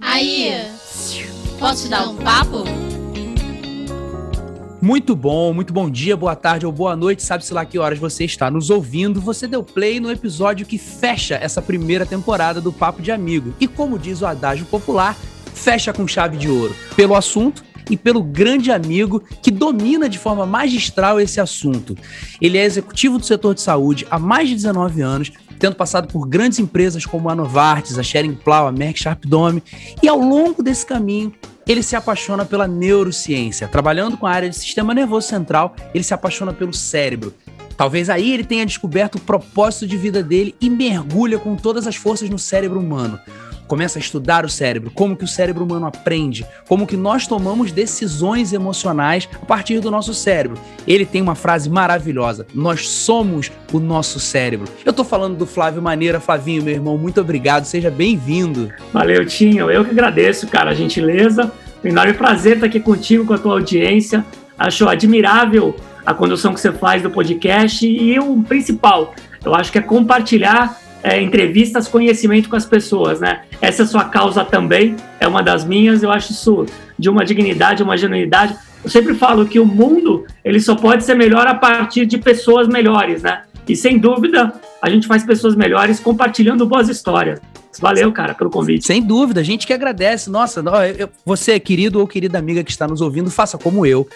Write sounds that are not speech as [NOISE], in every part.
Aí, posso te dar um papo? Muito bom, muito bom dia, boa tarde ou boa noite, sabe-se lá que horas você está nos ouvindo. Você deu play no episódio que fecha essa primeira temporada do Papo de Amigo. E como diz o adágio popular, fecha com chave de ouro. Pelo assunto, e pelo grande amigo que domina de forma magistral esse assunto. Ele é executivo do setor de saúde há mais de 19 anos, tendo passado por grandes empresas como a Novartis, a Schering Plow, a Merck Sharp Dome, e ao longo desse caminho ele se apaixona pela neurociência. Trabalhando com a área de sistema nervoso central, ele se apaixona pelo cérebro. Talvez aí ele tenha descoberto o propósito de vida dele e mergulha com todas as forças no cérebro humano começa a estudar o cérebro, como que o cérebro humano aprende, como que nós tomamos decisões emocionais a partir do nosso cérebro. Ele tem uma frase maravilhosa: nós somos o nosso cérebro. Eu tô falando do Flávio Maneira, Flavinho, meu irmão, muito obrigado, seja bem-vindo. Valeu, Tinho, eu que agradeço, cara, a gentileza. Um enorme prazer estar aqui contigo, com a tua audiência. Acho admirável a condução que você faz do podcast e o principal, eu acho que é compartilhar é, entrevistas, conhecimento com as pessoas, né? Essa é sua causa também, é uma das minhas, eu acho isso de uma dignidade, uma genuinidade. Eu sempre falo que o mundo, ele só pode ser melhor a partir de pessoas melhores, né? E sem dúvida, a gente faz pessoas melhores compartilhando boas histórias. Valeu, cara, pelo convite. Sem dúvida, a gente que agradece. Nossa, você, querido ou querida amiga que está nos ouvindo, faça como eu.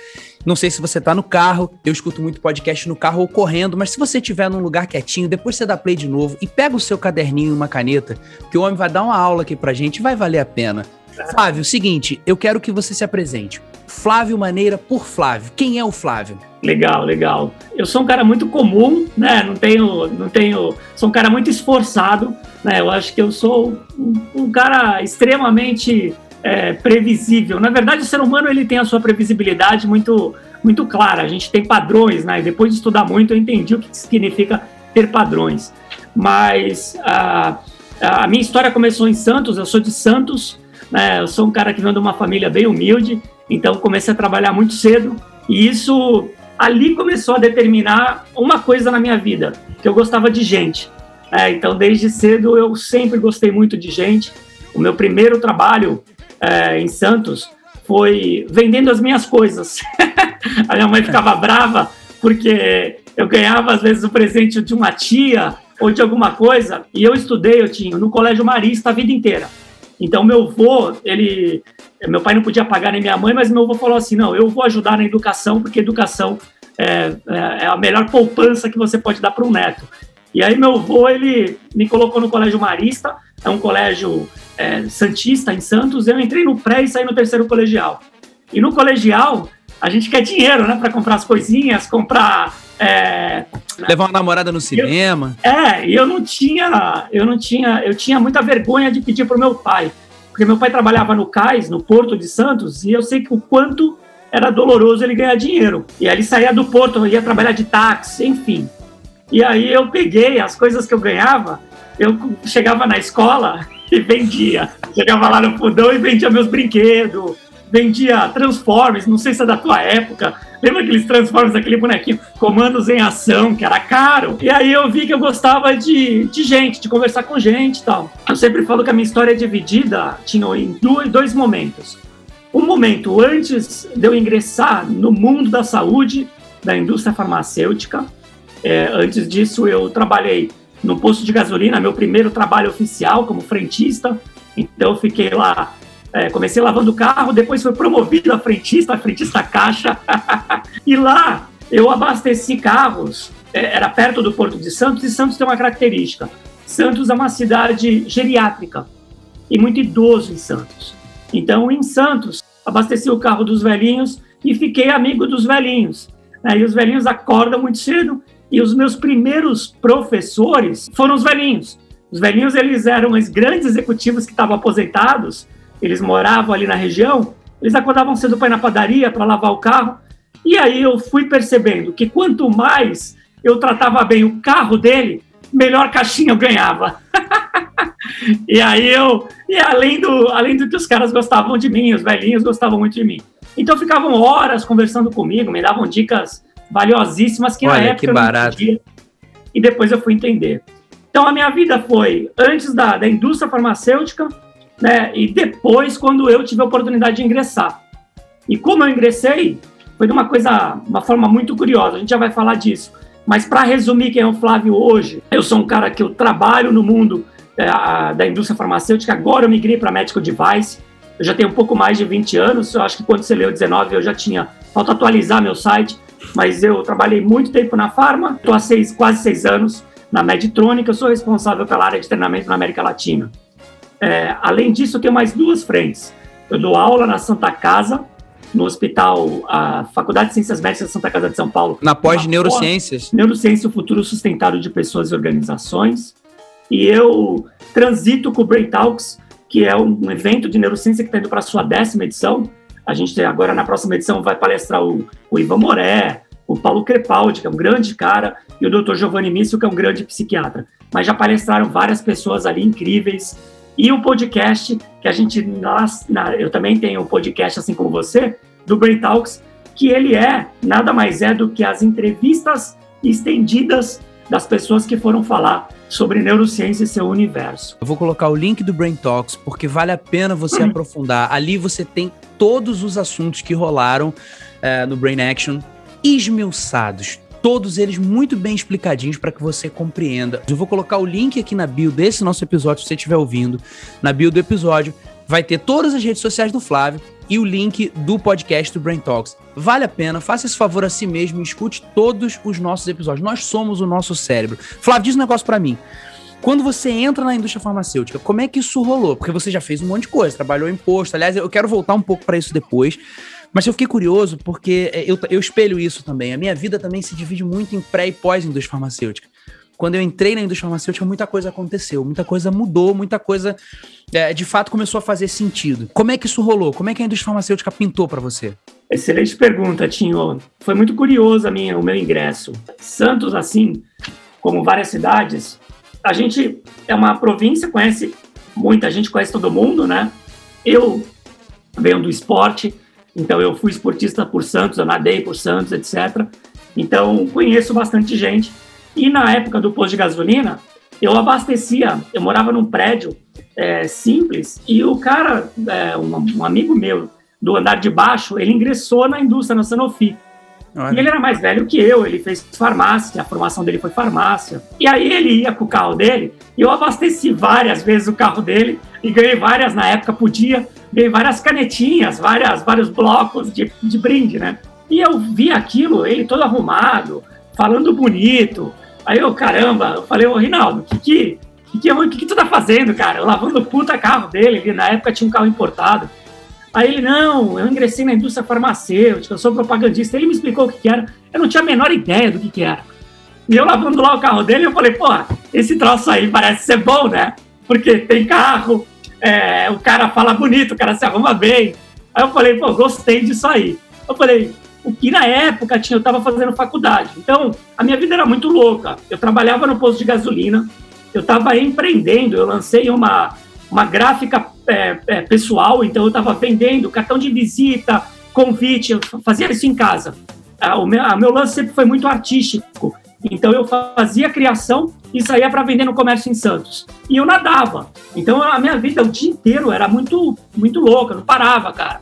Não sei se você está no carro, eu escuto muito podcast no carro ou correndo, mas se você estiver num lugar quietinho, depois você dá play de novo e pega o seu caderninho e uma caneta, que o homem vai dar uma aula aqui pra gente, vai valer a pena. Flávio, seguinte, eu quero que você se apresente. Flávio Maneira por Flávio. Quem é o Flávio? Legal, legal. Eu sou um cara muito comum, né? Não tenho, não tenho. Sou um cara muito esforçado, né? Eu acho que eu sou um, um cara extremamente é, previsível. Na verdade, o ser humano ele tem a sua previsibilidade muito, muito clara. A gente tem padrões, né? E depois de estudar muito, eu entendi o que significa ter padrões. Mas a, a minha história começou em Santos. Eu sou de Santos, né? Eu sou um cara que vem de uma família bem humilde. Então comecei a trabalhar muito cedo e isso ali começou a determinar uma coisa na minha vida, que eu gostava de gente. É, então desde cedo eu sempre gostei muito de gente. O meu primeiro trabalho é, em Santos foi vendendo as minhas coisas. [LAUGHS] a minha mãe ficava brava porque eu ganhava às vezes o presente de uma tia ou de alguma coisa e eu estudei, eu tinha no colégio Marista a vida inteira. Então meu avô, ele meu pai não podia pagar nem minha mãe, mas meu avô falou assim: não, eu vou ajudar na educação, porque educação é, é, é a melhor poupança que você pode dar para um neto. E aí meu avô, ele me colocou no Colégio Marista, é um colégio é, santista em Santos, eu entrei no pré e saí no terceiro colegial. E no colegial, a gente quer dinheiro, né, para comprar as coisinhas, comprar... É, Levar uma namorada no cinema. Eu, é, e eu não tinha, eu não tinha, eu tinha muita vergonha de pedir pro meu pai. Porque meu pai trabalhava no cais, no Porto de Santos, e eu sei que o quanto era doloroso ele ganhar dinheiro. E aí ele saía do Porto, ia trabalhar de táxi, enfim. E aí eu peguei as coisas que eu ganhava, eu chegava na escola [LAUGHS] e vendia. Chegava lá no fundão e vendia meus brinquedos, vendia Transformers, não sei se é da tua época. Lembra aqueles Transformers, aquele bonequinho, comandos em ação, que era caro? E aí eu vi que eu gostava de, de gente, de conversar com gente e tal. Eu sempre falo que a minha história é dividida, tinha em dois momentos. Um momento antes de eu ingressar no mundo da saúde, da indústria farmacêutica. É, antes disso, eu trabalhei no posto de gasolina, meu primeiro trabalho oficial como frentista. Então, eu fiquei lá é, comecei lavando carro, depois fui promovido a frentista, a frentista caixa. [LAUGHS] e lá eu abasteci carros, é, era perto do Porto de Santos, e Santos tem uma característica. Santos é uma cidade geriátrica e muito idoso em Santos. Então, em Santos, abasteci o carro dos velhinhos e fiquei amigo dos velhinhos. Né? E os velhinhos acordam muito cedo e os meus primeiros professores foram os velhinhos. Os velhinhos, eles eram os grandes executivos que estavam aposentados eles moravam ali na região, eles acordavam cedo para ir na padaria, para lavar o carro. E aí eu fui percebendo que quanto mais eu tratava bem o carro dele, melhor caixinha eu ganhava. [LAUGHS] e aí eu, e além do, além do que os caras gostavam de mim, os velhinhos gostavam muito de mim. Então ficavam horas conversando comigo, me davam dicas valiosíssimas que Olha, na época que eu não entendia. E depois eu fui entender. Então a minha vida foi antes da, da indústria farmacêutica, né? E depois, quando eu tive a oportunidade de ingressar. E como eu ingressei, foi de uma coisa, uma forma muito curiosa. A gente já vai falar disso. Mas para resumir quem é o Flávio hoje, eu sou um cara que eu trabalho no mundo é, da indústria farmacêutica. Agora eu migrei para medical device. Eu já tenho um pouco mais de 20 anos. Eu acho que quando você leu 19 eu já tinha. Falta atualizar meu site, mas eu trabalhei muito tempo na farma. Estou há seis, quase seis anos na Meditrônica. Eu sou responsável pela área de treinamento na América Latina. É, além disso, eu tenho mais duas frentes. Eu dou aula na Santa Casa, no hospital, a Faculdade de Ciências Médicas da Santa Casa de São Paulo. Na pós de neurociências. Pós, neurociência, o futuro sustentável de pessoas e organizações. E eu transito com o Brain Talks, que é um evento de neurociência que está indo para a sua décima edição. A gente agora, na próxima edição, vai palestrar o, o Ivan Moré, o Paulo Crepaldi, que é um grande cara, e o Dr. Giovanni Mício, que é um grande psiquiatra. Mas já palestraram várias pessoas ali incríveis, e o podcast, que a gente, nós, eu também tenho um podcast, assim como você, do Brain Talks, que ele é nada mais é do que as entrevistas estendidas das pessoas que foram falar sobre neurociência e seu universo. Eu vou colocar o link do Brain Talks, porque vale a pena você aprofundar. Ali você tem todos os assuntos que rolaram é, no Brain Action esmiuçados, todos eles muito bem explicadinhos para que você compreenda. Eu vou colocar o link aqui na bio desse nosso episódio, se você estiver ouvindo, na bio do episódio, vai ter todas as redes sociais do Flávio e o link do podcast do Brain Talks. Vale a pena, faça esse favor a si mesmo e escute todos os nossos episódios. Nós somos o nosso cérebro. Flávio, diz um negócio para mim. Quando você entra na indústria farmacêutica, como é que isso rolou? Porque você já fez um monte de coisa, trabalhou em imposto. Aliás, eu quero voltar um pouco para isso depois. Mas eu fiquei curioso porque é, eu, eu espelho isso também. A minha vida também se divide muito em pré e pós-indústria farmacêutica. Quando eu entrei na indústria farmacêutica, muita coisa aconteceu, muita coisa mudou, muita coisa é, de fato começou a fazer sentido. Como é que isso rolou? Como é que a indústria farmacêutica pintou para você? Excelente pergunta, Tinho. Foi muito curioso a minha, o meu ingresso. Santos, assim como várias cidades, a gente é uma província, conhece muita gente, conhece todo mundo, né? Eu venho do esporte, então eu fui esportista por Santos, eu nadei por Santos, etc. Então conheço bastante gente. E na época do posto de gasolina, eu abastecia, eu morava num prédio é, simples e o cara, é, um, um, amigo meu do andar de baixo, ele ingressou na indústria, na Sanofi. Olha. E ele era mais velho que eu, ele fez farmácia, a formação dele foi farmácia. E aí ele ia com o carro dele, e eu abasteci várias vezes o carro dele, e ganhei várias na época, podia, ganhei várias canetinhas, várias, vários blocos de, de brinde, né? E eu vi aquilo, ele todo arrumado, falando bonito. Aí eu, caramba, eu falei, ô Rinaldo, o que que, que, que, que, tu tá fazendo, cara? Lavando puta carro dele, ele, na época tinha um carro importado. Aí ele, não, eu ingressei na indústria farmacêutica, eu sou propagandista. Ele me explicou o que, que era, eu não tinha a menor ideia do que, que era. E eu lavando lá o carro dele, eu falei, pô, esse troço aí parece ser bom, né? Porque tem carro, é, o cara fala bonito, o cara se arruma bem. Aí eu falei, pô, gostei disso aí. Eu falei, o que na época tinha, eu estava fazendo faculdade. Então, a minha vida era muito louca. Eu trabalhava no posto de gasolina, eu estava empreendendo, eu lancei uma, uma gráfica é, é, pessoal, então eu estava vendendo cartão de visita, convite, eu fazia isso em casa. Ah, o meu, meu lance sempre foi muito artístico. Então eu fazia criação e saía para vender no comércio em Santos. E eu nadava. Então a minha vida o dia inteiro era muito muito louca, não parava, cara.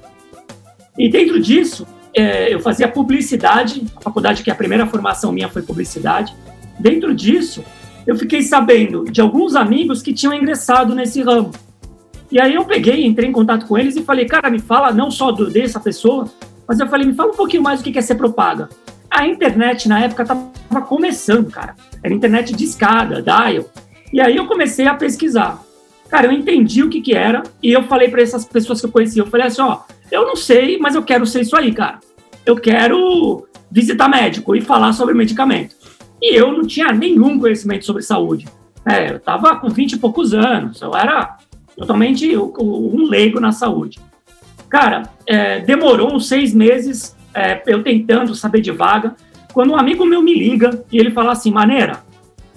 E dentro disso, é, eu fazia publicidade, a faculdade que é a primeira formação minha foi publicidade. Dentro disso, eu fiquei sabendo de alguns amigos que tinham ingressado nesse ramo. E aí eu peguei, entrei em contato com eles e falei, cara, me fala não só do, dessa pessoa, mas eu falei, me fala um pouquinho mais do que é ser propaga. A internet na época estava começando, cara. Era internet de escada, dial. E aí eu comecei a pesquisar. Cara, eu entendi o que que era e eu falei para essas pessoas que eu conhecia, eu falei assim, ó, eu não sei, mas eu quero ser isso aí, cara. Eu quero visitar médico e falar sobre medicamento. E eu não tinha nenhum conhecimento sobre saúde. É, eu estava com 20 e poucos anos, eu era totalmente um leigo na saúde. Cara, é, demorou uns seis meses é, eu tentando saber de vaga, quando um amigo meu me liga e ele fala assim, maneira,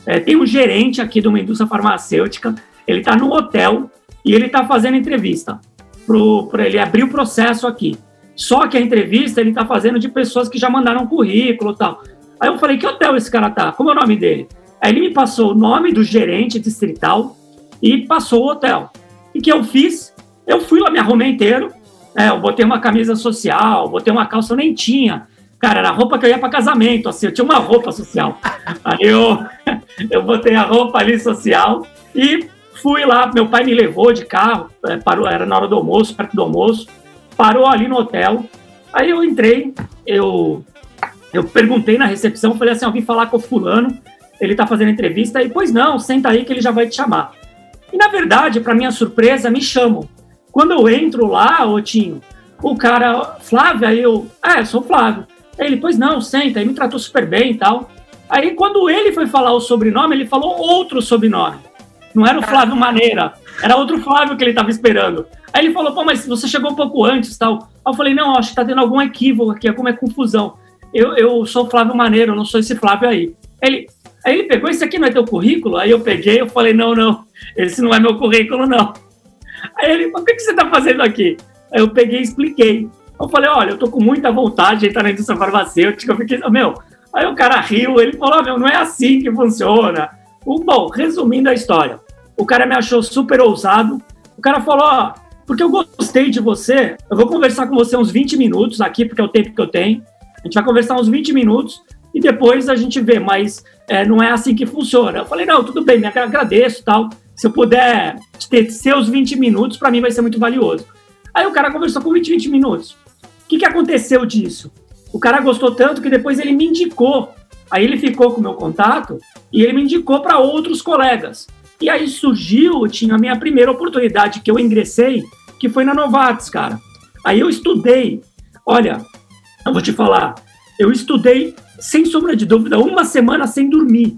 é, tem um gerente aqui de uma indústria farmacêutica, ele está no hotel e ele está fazendo entrevista para ele abrir o processo aqui. Só que a entrevista ele está fazendo de pessoas que já mandaram currículo e tal. Aí eu falei, que hotel esse cara tá? Como é o nome dele? Aí ele me passou o nome do gerente distrital e passou o hotel. E que eu fiz? Eu fui lá, me arrumei inteiro, é, eu botei uma camisa social, botei uma calça, eu nem tinha. Cara, era a roupa que eu ia para casamento, assim, eu tinha uma roupa social. [LAUGHS] Aí eu, [LAUGHS] eu botei a roupa ali social e fui lá, meu pai me levou de carro, é, parou, era na hora do almoço, perto do almoço, parou ali no hotel. Aí eu entrei, eu, eu perguntei na recepção, falei assim, alguém falar com o fulano, ele tá fazendo entrevista, e pois não, senta aí que ele já vai te chamar. E na verdade, para minha surpresa, me chamam. Quando eu entro lá, Otinho, o cara, Flávio, aí eu, ah, sou Flávio. Aí ele, pois não, senta, aí me tratou super bem e tal. Aí quando ele foi falar o sobrenome, ele falou outro sobrenome. Não era o Flávio Maneira, era outro Flávio que ele estava esperando. Aí ele falou, pô, mas você chegou um pouco antes tal. Aí eu falei, não, acho que tá tendo algum equívoco aqui, alguma é confusão. Eu, eu sou Flávio Maneira, eu não sou esse Flávio aí. Ele, aí ele pegou, esse aqui não é teu currículo? Aí eu peguei, eu falei, não, não, esse não é meu currículo, não. Aí ele, o que, que você tá fazendo aqui? Aí eu peguei e expliquei. Eu falei, olha, eu tô com muita vontade de entrar na indústria farmacêutica. Eu fiquei, meu, aí o cara riu, ele falou, meu, não é assim que funciona. Bom, resumindo a história, o cara me achou super ousado. O cara falou, ó, porque eu gostei de você, eu vou conversar com você uns 20 minutos aqui, porque é o tempo que eu tenho. A gente vai conversar uns 20 minutos e depois a gente vê, mas é, não é assim que funciona. Eu falei, não, tudo bem, me agradeço tal. Se eu puder ter seus 20 minutos, para mim vai ser muito valioso. Aí o cara conversou com 20, 20 minutos. O que, que aconteceu disso? O cara gostou tanto que depois ele me indicou. Aí ele ficou com o meu contato e ele me indicou para outros colegas. E aí surgiu, tinha a minha primeira oportunidade que eu ingressei, que foi na Novartis, cara. Aí eu estudei. Olha, eu vou te falar, eu estudei sem sombra de dúvida uma semana sem dormir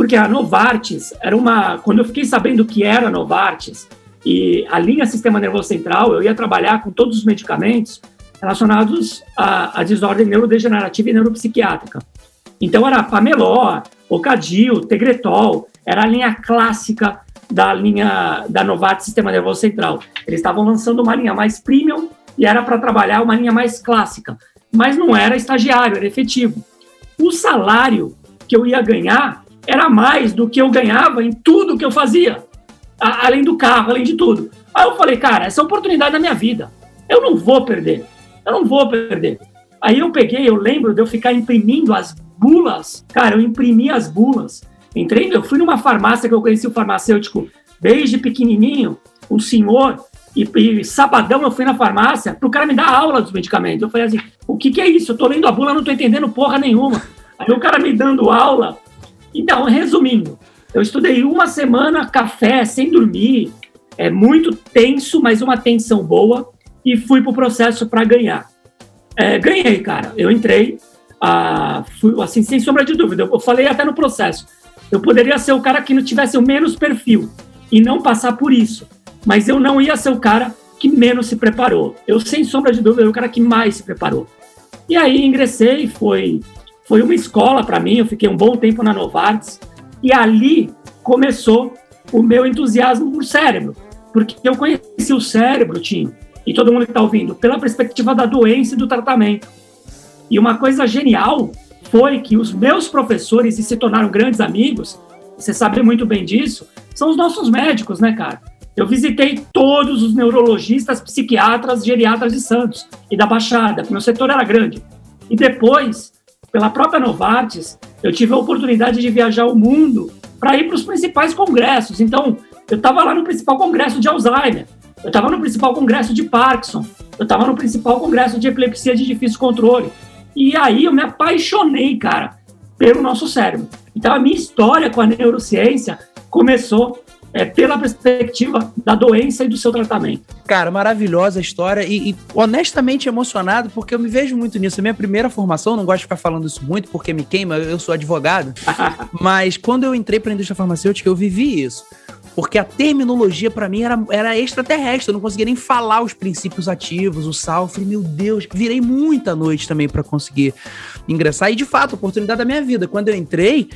porque a Novartis era uma. Quando eu fiquei sabendo que era a Novartis e a linha Sistema Nervoso Central, eu ia trabalhar com todos os medicamentos relacionados à, à desordem neurodegenerativa e neuropsiquiátrica. Então era Pameló, Ocadil, Tegretol, era a linha clássica da linha da Novartis Sistema Nervoso Central. Eles estavam lançando uma linha mais premium e era para trabalhar uma linha mais clássica, mas não era estagiário, era efetivo. O salário que eu ia ganhar era mais do que eu ganhava em tudo que eu fazia, a, além do carro, além de tudo. Aí eu falei, cara, essa é oportunidade da minha vida. Eu não vou perder. Eu não vou perder. Aí eu peguei, eu lembro de eu ficar imprimindo as bulas. Cara, eu imprimi as bulas. Entrei, eu fui numa farmácia que eu conheci o farmacêutico desde pequenininho, um senhor, e, e sabadão eu fui na farmácia para o cara me dar aula dos medicamentos. Eu falei assim, o que, que é isso? Eu tô lendo a bula, não tô entendendo porra nenhuma. Aí o cara me dando aula, então, resumindo, eu estudei uma semana café sem dormir, é muito tenso, mas uma tensão boa, e fui para o processo para ganhar. É, ganhei, cara. Eu entrei, ah, fui, assim, sem sombra de dúvida. Eu falei até no processo. Eu poderia ser o cara que não tivesse o menos perfil e não passar por isso, mas eu não ia ser o cara que menos se preparou. Eu, sem sombra de dúvida, era o cara que mais se preparou. E aí ingressei, foi foi uma escola para mim, eu fiquei um bom tempo na Novartis, e ali começou o meu entusiasmo por cérebro, porque eu conheci o cérebro, Tim, e todo mundo que está ouvindo, pela perspectiva da doença e do tratamento. E uma coisa genial foi que os meus professores, e se tornaram grandes amigos, você sabe muito bem disso, são os nossos médicos, né, cara? Eu visitei todos os neurologistas, psiquiatras, geriatras de Santos e da Baixada, porque meu setor era grande. E depois pela própria Novartis, eu tive a oportunidade de viajar o mundo para ir para os principais congressos. Então, eu estava lá no principal congresso de Alzheimer, eu estava no principal congresso de Parkinson, eu estava no principal congresso de epilepsia de difícil controle. E aí eu me apaixonei, cara, pelo nosso cérebro. Então, a minha história com a neurociência começou é, pela perspectiva da doença e do seu tratamento. Cara, maravilhosa a história e, e, honestamente emocionado porque eu me vejo muito nisso. A minha primeira formação, não gosto de ficar falando isso muito porque me queima, eu sou advogado, [LAUGHS] mas quando eu entrei para a indústria farmacêutica eu vivi isso. Porque a terminologia para mim era, era extraterrestre, eu não conseguia nem falar os princípios ativos, o sal. Eu falei, meu Deus, virei muita noite também para conseguir ingressar. E de fato, oportunidade da minha vida. Quando eu entrei,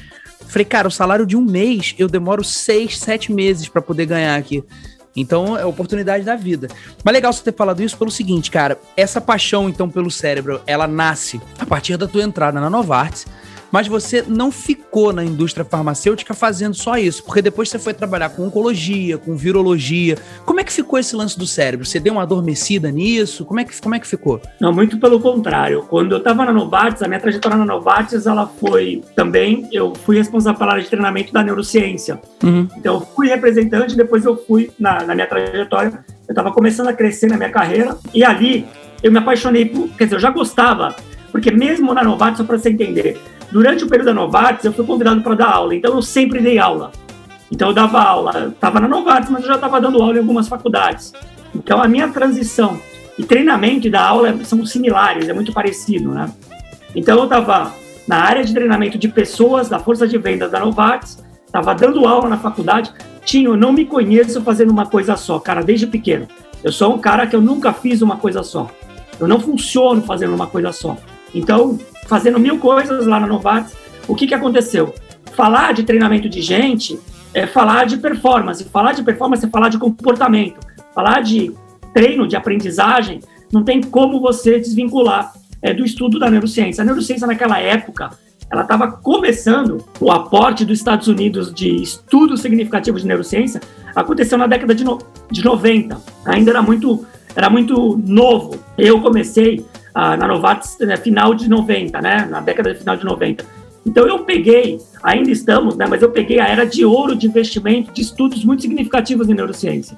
Falei, cara, o salário de um mês eu demoro seis, sete meses para poder ganhar aqui. Então, é oportunidade da vida. Mas legal você ter falado isso pelo seguinte, cara. Essa paixão, então, pelo cérebro, ela nasce a partir da tua entrada na Novartis. Mas você não ficou na indústria farmacêutica fazendo só isso, porque depois você foi trabalhar com oncologia, com virologia. Como é que ficou esse lance do cérebro? Você deu uma adormecida nisso? Como é que, como é que ficou? Não, muito pelo contrário. Quando eu estava na Novartis, a minha trajetória na Novartis, ela foi também, eu fui responsável pela área de treinamento da neurociência. Uhum. Então, eu fui representante, depois eu fui, na, na minha trajetória, eu estava começando a crescer na minha carreira, e ali eu me apaixonei por, quer dizer, eu já gostava, porque mesmo na Novartis, só para você entender, durante o período da Novartis, eu fui convidado para dar aula, então eu sempre dei aula. Então eu dava aula, estava na Novartis, mas eu já estava dando aula em algumas faculdades. Então a minha transição e treinamento e da aula são similares, é muito parecido, né? Então eu estava na área de treinamento de pessoas da força de vendas da Novartis, estava dando aula na faculdade. Tinha, eu não me conheço fazendo uma coisa só, cara, desde pequeno. Eu sou um cara que eu nunca fiz uma coisa só. Eu não funciono fazendo uma coisa só. Então, fazendo mil coisas lá na Novartis, o que, que aconteceu? Falar de treinamento de gente é falar de performance. Falar de performance é falar de comportamento. Falar de treino, de aprendizagem, não tem como você desvincular é, do estudo da neurociência. A neurociência, naquela época, ela estava começando, o aporte dos Estados Unidos de estudos significativos de neurociência aconteceu na década de, no, de 90. Ainda era muito era muito novo. Eu comecei ah, na Novartis né, final de 90, né? Na década de final de 90. Então eu peguei, ainda estamos, né? Mas eu peguei a era de ouro de investimento de estudos muito significativos em neurociência.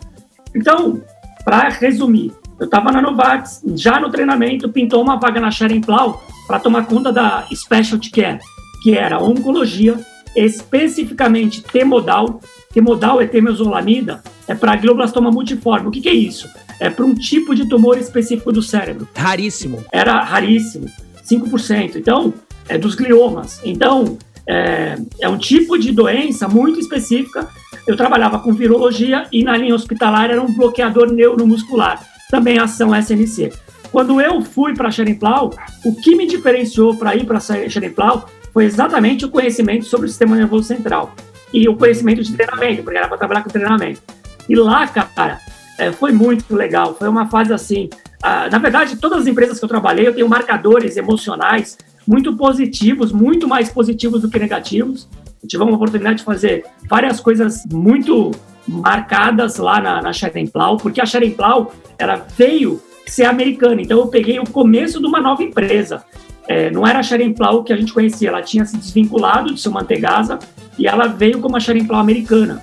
Então, para resumir, eu estava na Novartis, já no treinamento, pintou uma vaga na Sharon Plau para tomar conta da Specialty Care, que era oncologia, especificamente T-modal. T-modal é temezolamida, é para glioblastoma multiforme. O que, que é isso? É para um tipo de tumor específico do cérebro. Raríssimo. Era raríssimo, 5%. Então, é dos gliomas. Então, é, é um tipo de doença muito específica. Eu trabalhava com virologia e na linha hospitalar era um bloqueador neuromuscular, também ação SNC. Quando eu fui para Xeremplau, o que me diferenciou para ir para Xeremplau foi exatamente o conhecimento sobre o sistema nervoso central e o conhecimento de treinamento, porque era para trabalhar com treinamento. E lá, cara, é, foi muito legal. Foi uma fase assim. Ah, na verdade, todas as empresas que eu trabalhei, eu tenho marcadores emocionais muito positivos, muito mais positivos do que negativos. Eu tive uma oportunidade de fazer várias coisas muito marcadas lá na, na Plau, porque a Plau era veio ser americana. Então eu peguei o começo de uma nova empresa. É, não era a Plau que a gente conhecia, ela tinha se desvinculado de seu Mantegasa e ela veio como a Plau americana.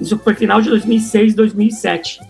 Isso foi final de 2006, 2007.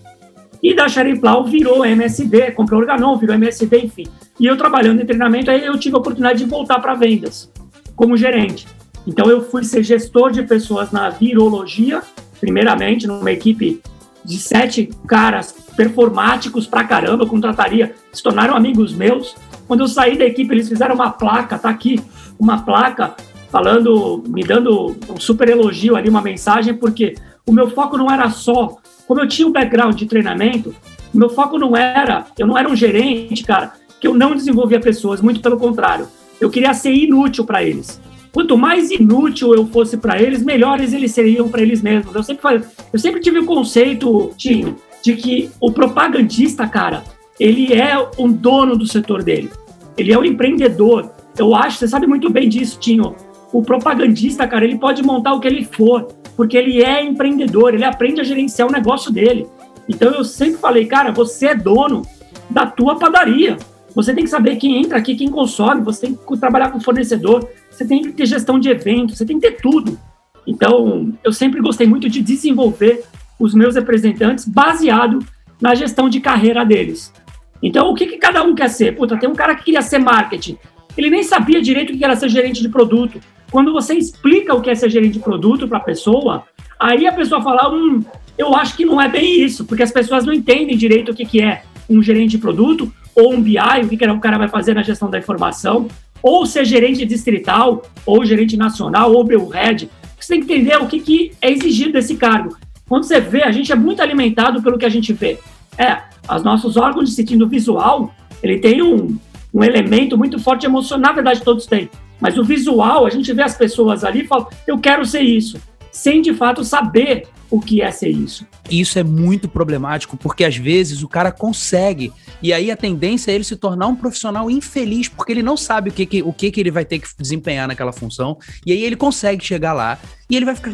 E da Xerimplau virou MSD, comprou Organon, virou MSD, enfim. E eu trabalhando em treinamento, aí eu tive a oportunidade de voltar para vendas, como gerente. Então eu fui ser gestor de pessoas na virologia, primeiramente numa equipe de sete caras performáticos pra caramba, eu contrataria, se tornaram amigos meus. Quando eu saí da equipe, eles fizeram uma placa, tá aqui, uma placa falando, me dando um super elogio ali, uma mensagem, porque o meu foco não era só como eu tinha um background de treinamento, meu foco não era, eu não era um gerente, cara, que eu não desenvolvia pessoas, muito pelo contrário. Eu queria ser inútil para eles. Quanto mais inútil eu fosse para eles, melhores eles seriam para eles mesmos. Eu sempre, falei, eu sempre tive o conceito, Tinho, de que o propagandista, cara, ele é um dono do setor dele. Ele é um empreendedor. Eu acho, você sabe muito bem disso, Tinho. O propagandista, cara, ele pode montar o que ele for porque ele é empreendedor, ele aprende a gerenciar o negócio dele. Então eu sempre falei, cara, você é dono da tua padaria. Você tem que saber quem entra aqui, quem consome, você tem que trabalhar com fornecedor, você tem que ter gestão de eventos, você tem que ter tudo. Então, eu sempre gostei muito de desenvolver os meus representantes baseado na gestão de carreira deles. Então, o que, que cada um quer ser? Puta, tem um cara que queria ser marketing. Ele nem sabia direito o que era ser gerente de produto. Quando você explica o que é ser gerente de produto para a pessoa, aí a pessoa fala, hum, eu acho que não é bem isso, porque as pessoas não entendem direito o que, que é um gerente de produto, ou um BI, o que, que o cara vai fazer na gestão da informação, ou ser gerente distrital, ou gerente nacional, ou Bill Head. Você tem que entender o que, que é exigido desse cargo. Quando você vê, a gente é muito alimentado pelo que a gente vê. É, os nossos órgãos de sentido visual, ele tem um, um elemento muito forte emocional, na verdade todos têm, mas o visual, a gente vê as pessoas ali e fala, eu quero ser isso. sem de fato saber o que é ser isso. Isso é muito problemático, porque às vezes o cara consegue, e aí a tendência é ele se tornar um profissional infeliz, porque ele não sabe o que, que, o que, que ele vai ter que desempenhar naquela função, e aí ele consegue chegar lá, e ele vai ficar,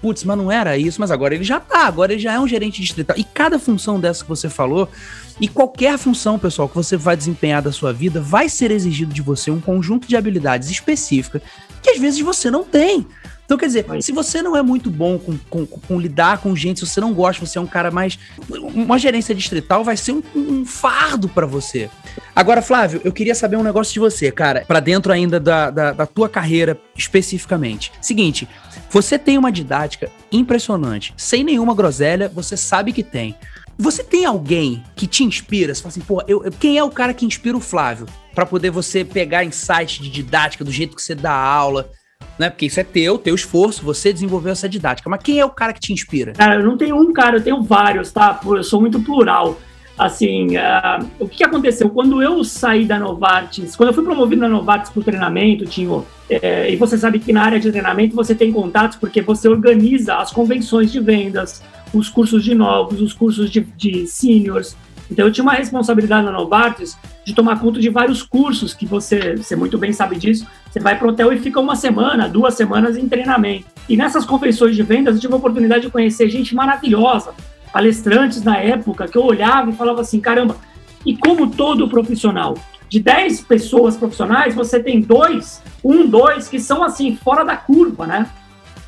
putz, mas não era isso, mas agora ele já tá, agora ele já é um gerente distrital. E cada função dessa que você falou, e qualquer função, pessoal, que você vai desempenhar da sua vida, vai ser exigido de você um conjunto de habilidades específicas que às vezes você não tem. Então, quer dizer, se você não é muito bom com, com, com, lidar com gente, se você não gosta, você é um cara mais. Uma gerência distrital vai ser um, um fardo para você. Agora, Flávio, eu queria saber um negócio de você, cara, para dentro ainda da, da, da tua carreira especificamente. Seguinte, você tem uma didática impressionante. Sem nenhuma groselha, você sabe que tem. Você tem alguém que te inspira? Você fala assim, pô, eu, quem é o cara que inspira o Flávio? para poder você pegar insight de didática, do jeito que você dá aula, né? Porque isso é teu, teu esforço, você desenvolveu essa didática. Mas quem é o cara que te inspira? Cara, eu não tenho um cara, eu tenho vários, tá? Eu sou muito plural. Assim, uh, o que aconteceu? Quando eu saí da Novartis, quando eu fui promovido na Novartis para o treinamento, Tinho, é, e você sabe que na área de treinamento você tem contatos porque você organiza as convenções de vendas, os cursos de novos, os cursos de, de seniors, então eu tinha uma responsabilidade na Novartis de tomar conta de vários cursos que você, você muito bem sabe disso. Você vai para o hotel e fica uma semana, duas semanas em treinamento. E nessas convenções de vendas eu tive a oportunidade de conhecer gente maravilhosa, palestrantes na época que eu olhava e falava assim, caramba, e como todo profissional, de 10 pessoas profissionais, você tem dois, um, dois, que são assim, fora da curva, né?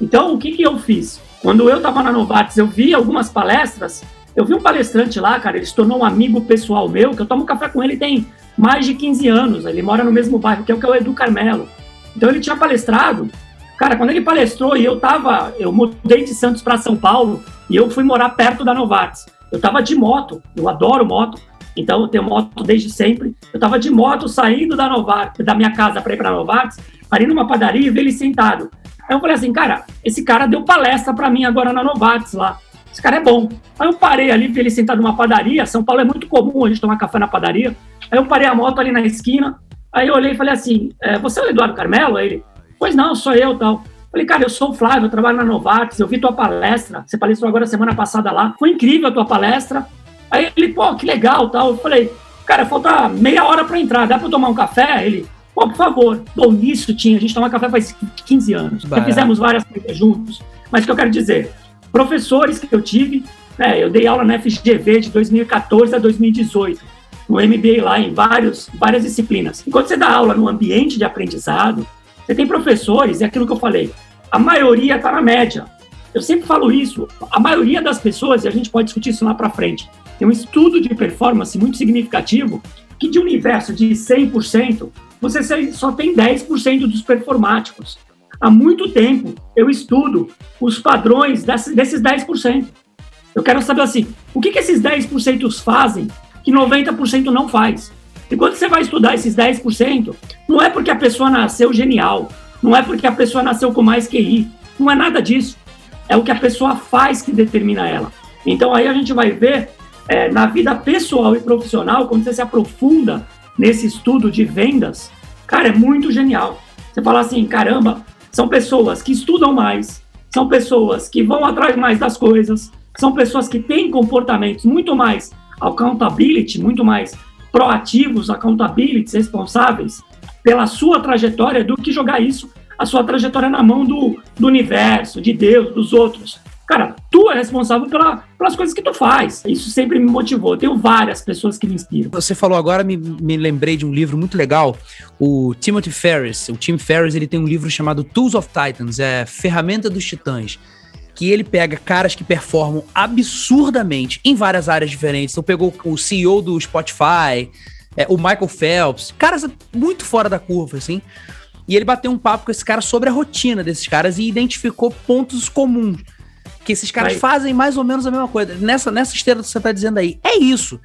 Então, o que, que eu fiz? Quando eu estava na Novartis, eu vi algumas palestras eu vi um palestrante lá, cara, ele se tornou um amigo pessoal meu, que eu tomo café com ele tem mais de 15 anos. Ele mora no mesmo bairro, que é o que é o Edu Carmelo. Então ele tinha palestrado. Cara, quando ele palestrou e eu tava, eu mudei de Santos para São Paulo e eu fui morar perto da Novartis. Eu tava de moto, eu adoro moto, então eu tenho moto desde sempre. Eu tava de moto saindo da Novartis, da minha casa para ir para Novartis, parei numa padaria e vi ele sentado. Aí eu falei assim, cara, esse cara deu palestra para mim agora na Novartis lá esse cara é bom. Aí eu parei ali, vi ele sentado numa padaria. São Paulo é muito comum a gente tomar café na padaria. Aí eu parei a moto ali na esquina. Aí eu olhei e falei assim: é, Você é o Eduardo Carmelo? Aí ele: Pois não, sou eu tal. Falei, cara, eu sou o Flávio, eu trabalho na Novartis, eu vi tua palestra, você palestrou agora semana passada lá, foi incrível a tua palestra. Aí ele, pô, que legal tal. Eu falei, cara, falta meia hora para entrar, dá para tomar um café? Ele, pô, por favor. Bom, nisso tinha, a gente toma café faz 15 anos, já fizemos várias coisas juntos. Mas o que eu quero dizer, professores que eu tive, né, eu dei aula na FGV de 2014 a 2018, no MBA lá em vários, várias disciplinas. Enquanto você dá aula no ambiente de aprendizado, você tem professores, é aquilo que eu falei, a maioria está na média. Eu sempre falo isso, a maioria das pessoas, e a gente pode discutir isso lá para frente, tem um estudo de performance muito significativo que de um universo de 100%, você só tem 10% dos performáticos. Há muito tempo eu estudo os padrões desses 10%. Eu quero saber assim, o que, que esses 10% fazem que 90% não faz? E quando você vai estudar esses 10%, não é porque a pessoa nasceu genial, não é porque a pessoa nasceu com mais QI, não é nada disso. É o que a pessoa faz que determina ela. Então aí a gente vai ver é, na vida pessoal e profissional, quando você se aprofunda nesse estudo de vendas, cara, é muito genial. Você fala assim, caramba, são pessoas que estudam mais, são pessoas que vão atrás mais das coisas, são pessoas que têm comportamentos muito mais accountability, muito mais proativos, accountability, responsáveis pela sua trajetória do que jogar isso, a sua trajetória na mão do, do universo, de Deus, dos outros. Cara, tu é responsável pela, pelas coisas que tu faz. Isso sempre me motivou. Eu tenho várias pessoas que me inspiram. Você falou agora, me, me lembrei de um livro muito legal. O Timothy Ferris, o Tim Ferris, ele tem um livro chamado Tools of Titans, é Ferramenta dos Titãs que ele pega caras que performam absurdamente em várias áreas diferentes. Então pegou o CEO do Spotify, é, o Michael Phelps, caras muito fora da curva, assim. E ele bateu um papo com esse cara sobre a rotina desses caras e identificou pontos comuns que esses caras Vai. fazem mais ou menos a mesma coisa. Nessa, nessa esteira que você tá dizendo aí. É isso.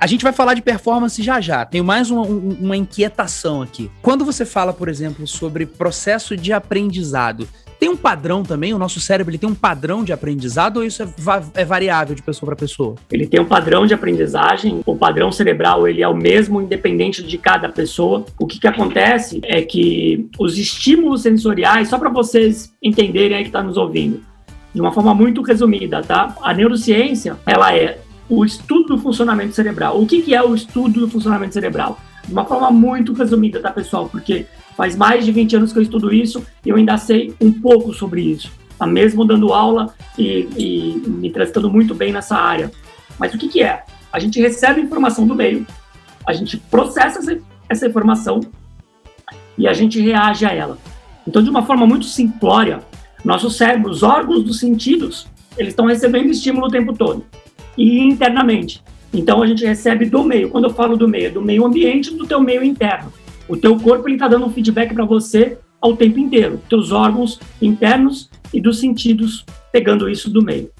A gente vai falar de performance já já. Tenho mais uma, uma inquietação aqui. Quando você fala, por exemplo, sobre processo de aprendizado, tem um padrão também? O nosso cérebro ele tem um padrão de aprendizado ou isso é, va é variável de pessoa para pessoa? Ele tem um padrão de aprendizagem. O padrão cerebral ele é o mesmo independente de cada pessoa. O que, que acontece é que os estímulos sensoriais, só para vocês entenderem aí que está nos ouvindo, de uma forma muito resumida, tá? A neurociência ela é o estudo do funcionamento cerebral. O que, que é o estudo do funcionamento cerebral? De uma forma muito resumida, tá, pessoal? Porque Faz mais de 20 anos que eu estudo isso e eu ainda sei um pouco sobre isso. Tá mesmo dando aula e, e me transitando muito bem nessa área. Mas o que, que é? A gente recebe informação do meio, a gente processa essa, essa informação e a gente reage a ela. Então, de uma forma muito simplória, nosso cérebro, os órgãos dos sentidos, eles estão recebendo estímulo o tempo todo e internamente. Então, a gente recebe do meio. Quando eu falo do meio, é do meio ambiente do teu meio interno. O teu corpo ele está dando um feedback para você ao tempo inteiro. Teus órgãos internos e dos sentidos pegando isso do meio.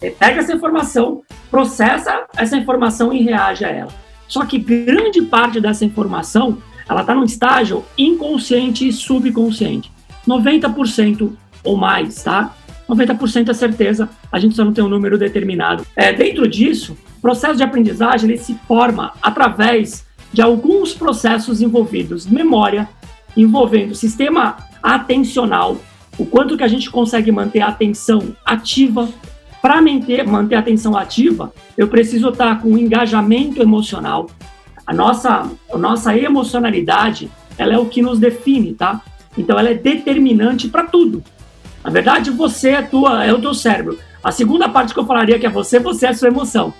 É, pega essa informação, processa essa informação e reage a ela. Só que grande parte dessa informação ela está num estágio inconsciente e subconsciente. 90% ou mais, tá? 90% é certeza, a gente só não tem um número determinado. É, dentro disso, o processo de aprendizagem ele se forma através de alguns processos envolvidos memória, envolvendo sistema atencional, o quanto que a gente consegue manter a atenção ativa. Para manter, manter a atenção ativa, eu preciso estar com um engajamento emocional. A nossa, a nossa emocionalidade, ela é o que nos define, tá? Então ela é determinante para tudo. Na verdade, você é, tua, é o teu cérebro. A segunda parte que eu falaria que é você, você é a sua emoção.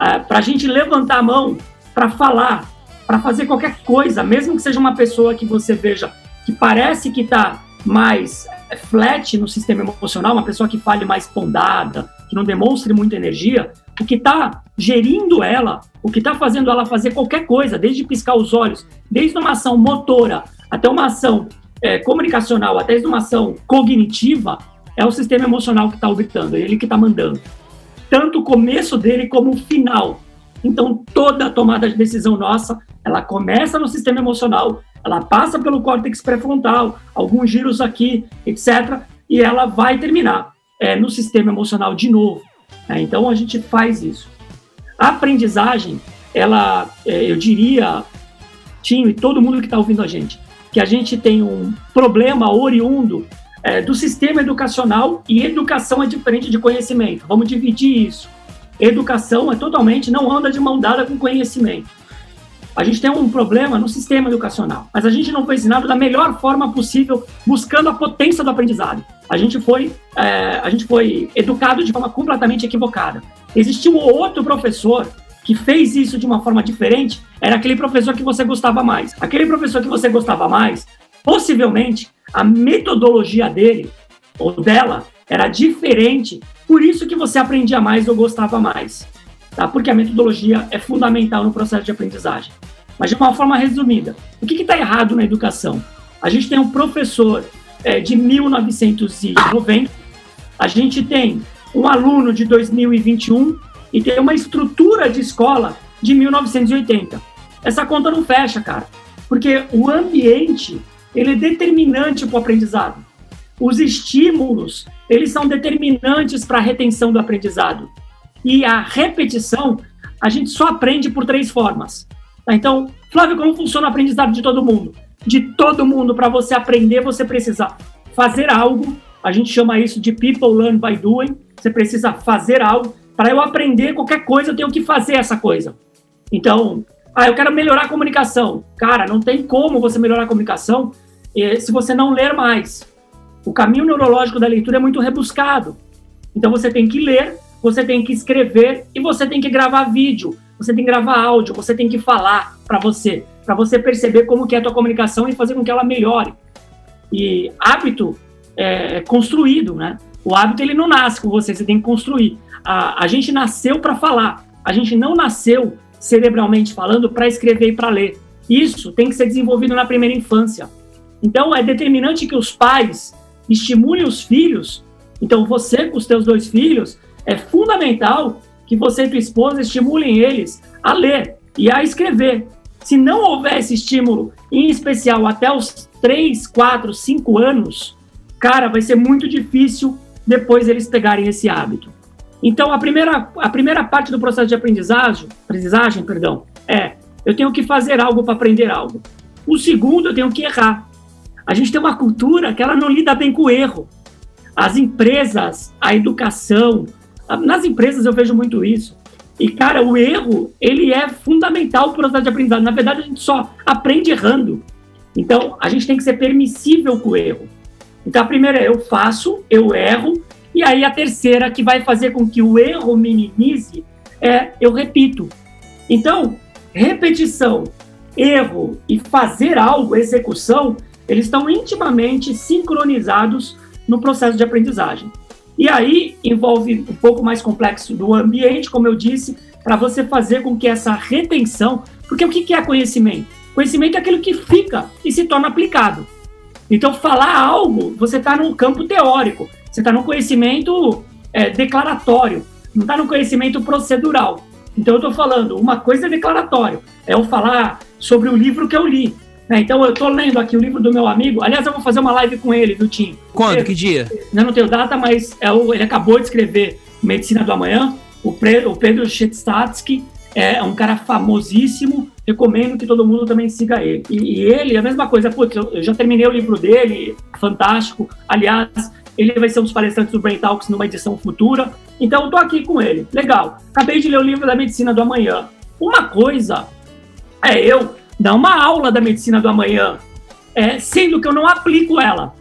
É, para a gente levantar a mão para falar, para fazer qualquer coisa, mesmo que seja uma pessoa que você veja que parece que está mais é, flat no sistema emocional, uma pessoa que fale mais pondada, que não demonstre muita energia, o que está gerindo ela, o que está fazendo ela fazer qualquer coisa, desde piscar os olhos, desde uma ação motora até uma ação é, comunicacional, até uma ação cognitiva, é o sistema emocional que está orbitando, é ele que está mandando. Tanto o começo dele como o final. Então, toda tomada de decisão nossa ela começa no sistema emocional, ela passa pelo córtex pré-frontal, alguns giros aqui, etc., e ela vai terminar é, no sistema emocional de novo. Né? Então a gente faz isso. A aprendizagem, ela, é, eu diria, Tinho e todo mundo que está ouvindo a gente, que a gente tem um problema oriundo é, do sistema educacional e educação é diferente de conhecimento. Vamos dividir isso. Educação é totalmente não anda de mão dada com conhecimento. A gente tem um problema no sistema educacional, mas a gente não foi ensinado da melhor forma possível, buscando a potência do aprendizado. A gente foi, é, a gente foi educado de forma completamente equivocada. Existiu outro professor que fez isso de uma forma diferente, era aquele professor que você gostava mais. Aquele professor que você gostava mais, possivelmente a metodologia dele ou dela era diferente, por isso que você aprendia mais ou gostava mais tá? porque a metodologia é fundamental no processo de aprendizagem. Mas de uma forma resumida, o que está errado na educação? A gente tem um professor é, de 1990, a gente tem um aluno de 2021 e tem uma estrutura de escola de 1980. Essa conta não fecha, cara, porque o ambiente ele é determinante para o aprendizado. Os estímulos eles são determinantes para a retenção do aprendizado. E a repetição, a gente só aprende por três formas. Tá? Então, Flávio, como funciona o aprendizado de todo mundo? De todo mundo, para você aprender, você precisa fazer algo. A gente chama isso de people learn by doing. Você precisa fazer algo. Para eu aprender qualquer coisa, eu tenho que fazer essa coisa. Então, ah, eu quero melhorar a comunicação. Cara, não tem como você melhorar a comunicação eh, se você não ler mais. O caminho neurológico da leitura é muito rebuscado. Então, você tem que ler você tem que escrever e você tem que gravar vídeo, você tem que gravar áudio, você tem que falar para você, para você perceber como que é a tua comunicação e fazer com que ela melhore. E hábito é construído, né? O hábito ele não nasce com você, você tem que construir. A, a gente nasceu para falar, a gente não nasceu cerebralmente falando para escrever e para ler. Isso tem que ser desenvolvido na primeira infância. Então é determinante que os pais estimulem os filhos. Então você com os teus dois filhos é fundamental que você e tua esposa estimulem eles a ler e a escrever. Se não houver esse estímulo, em especial até os 3, 4, 5 anos, cara, vai ser muito difícil depois eles pegarem esse hábito. Então, a primeira, a primeira parte do processo de aprendizagem, aprendizagem perdão, é eu tenho que fazer algo para aprender algo. O segundo, eu tenho que errar. A gente tem uma cultura que ela não lida bem com o erro. As empresas, a educação, nas empresas eu vejo muito isso. E, cara, o erro, ele é fundamental para o processo de aprendizagem. Na verdade, a gente só aprende errando. Então, a gente tem que ser permissível com o erro. Então, a primeira é eu faço, eu erro. E aí, a terceira, que vai fazer com que o erro minimize, é eu repito. Então, repetição, erro e fazer algo, execução, eles estão intimamente sincronizados no processo de aprendizagem. E aí envolve um pouco mais complexo do ambiente, como eu disse, para você fazer com que essa retenção, porque o que é conhecimento? Conhecimento é aquilo que fica e se torna aplicado. Então, falar algo, você está no campo teórico, você está no conhecimento é, declaratório, não está no conhecimento procedural. Então, eu estou falando, uma coisa é declaratório, é eu falar sobre o livro que eu li. Né? Então, eu estou lendo aqui o livro do meu amigo. Aliás, eu vou fazer uma live com ele, viu, Tim? Quando? que dia? Eu não tenho data, mas é o, ele acabou de escrever Medicina do Amanhã. O, Pre, o Pedro Chetstatsky é um cara famosíssimo. Recomendo que todo mundo também siga ele. E, e ele, a mesma coisa, putz, eu, eu já terminei o livro dele, fantástico. Aliás, ele vai ser um dos palestrantes do Brain Talks numa edição futura. Então, tô aqui com ele. Legal. Acabei de ler o livro da Medicina do Amanhã. Uma coisa é eu dar uma aula da Medicina do Amanhã, é, sendo que eu não aplico ela.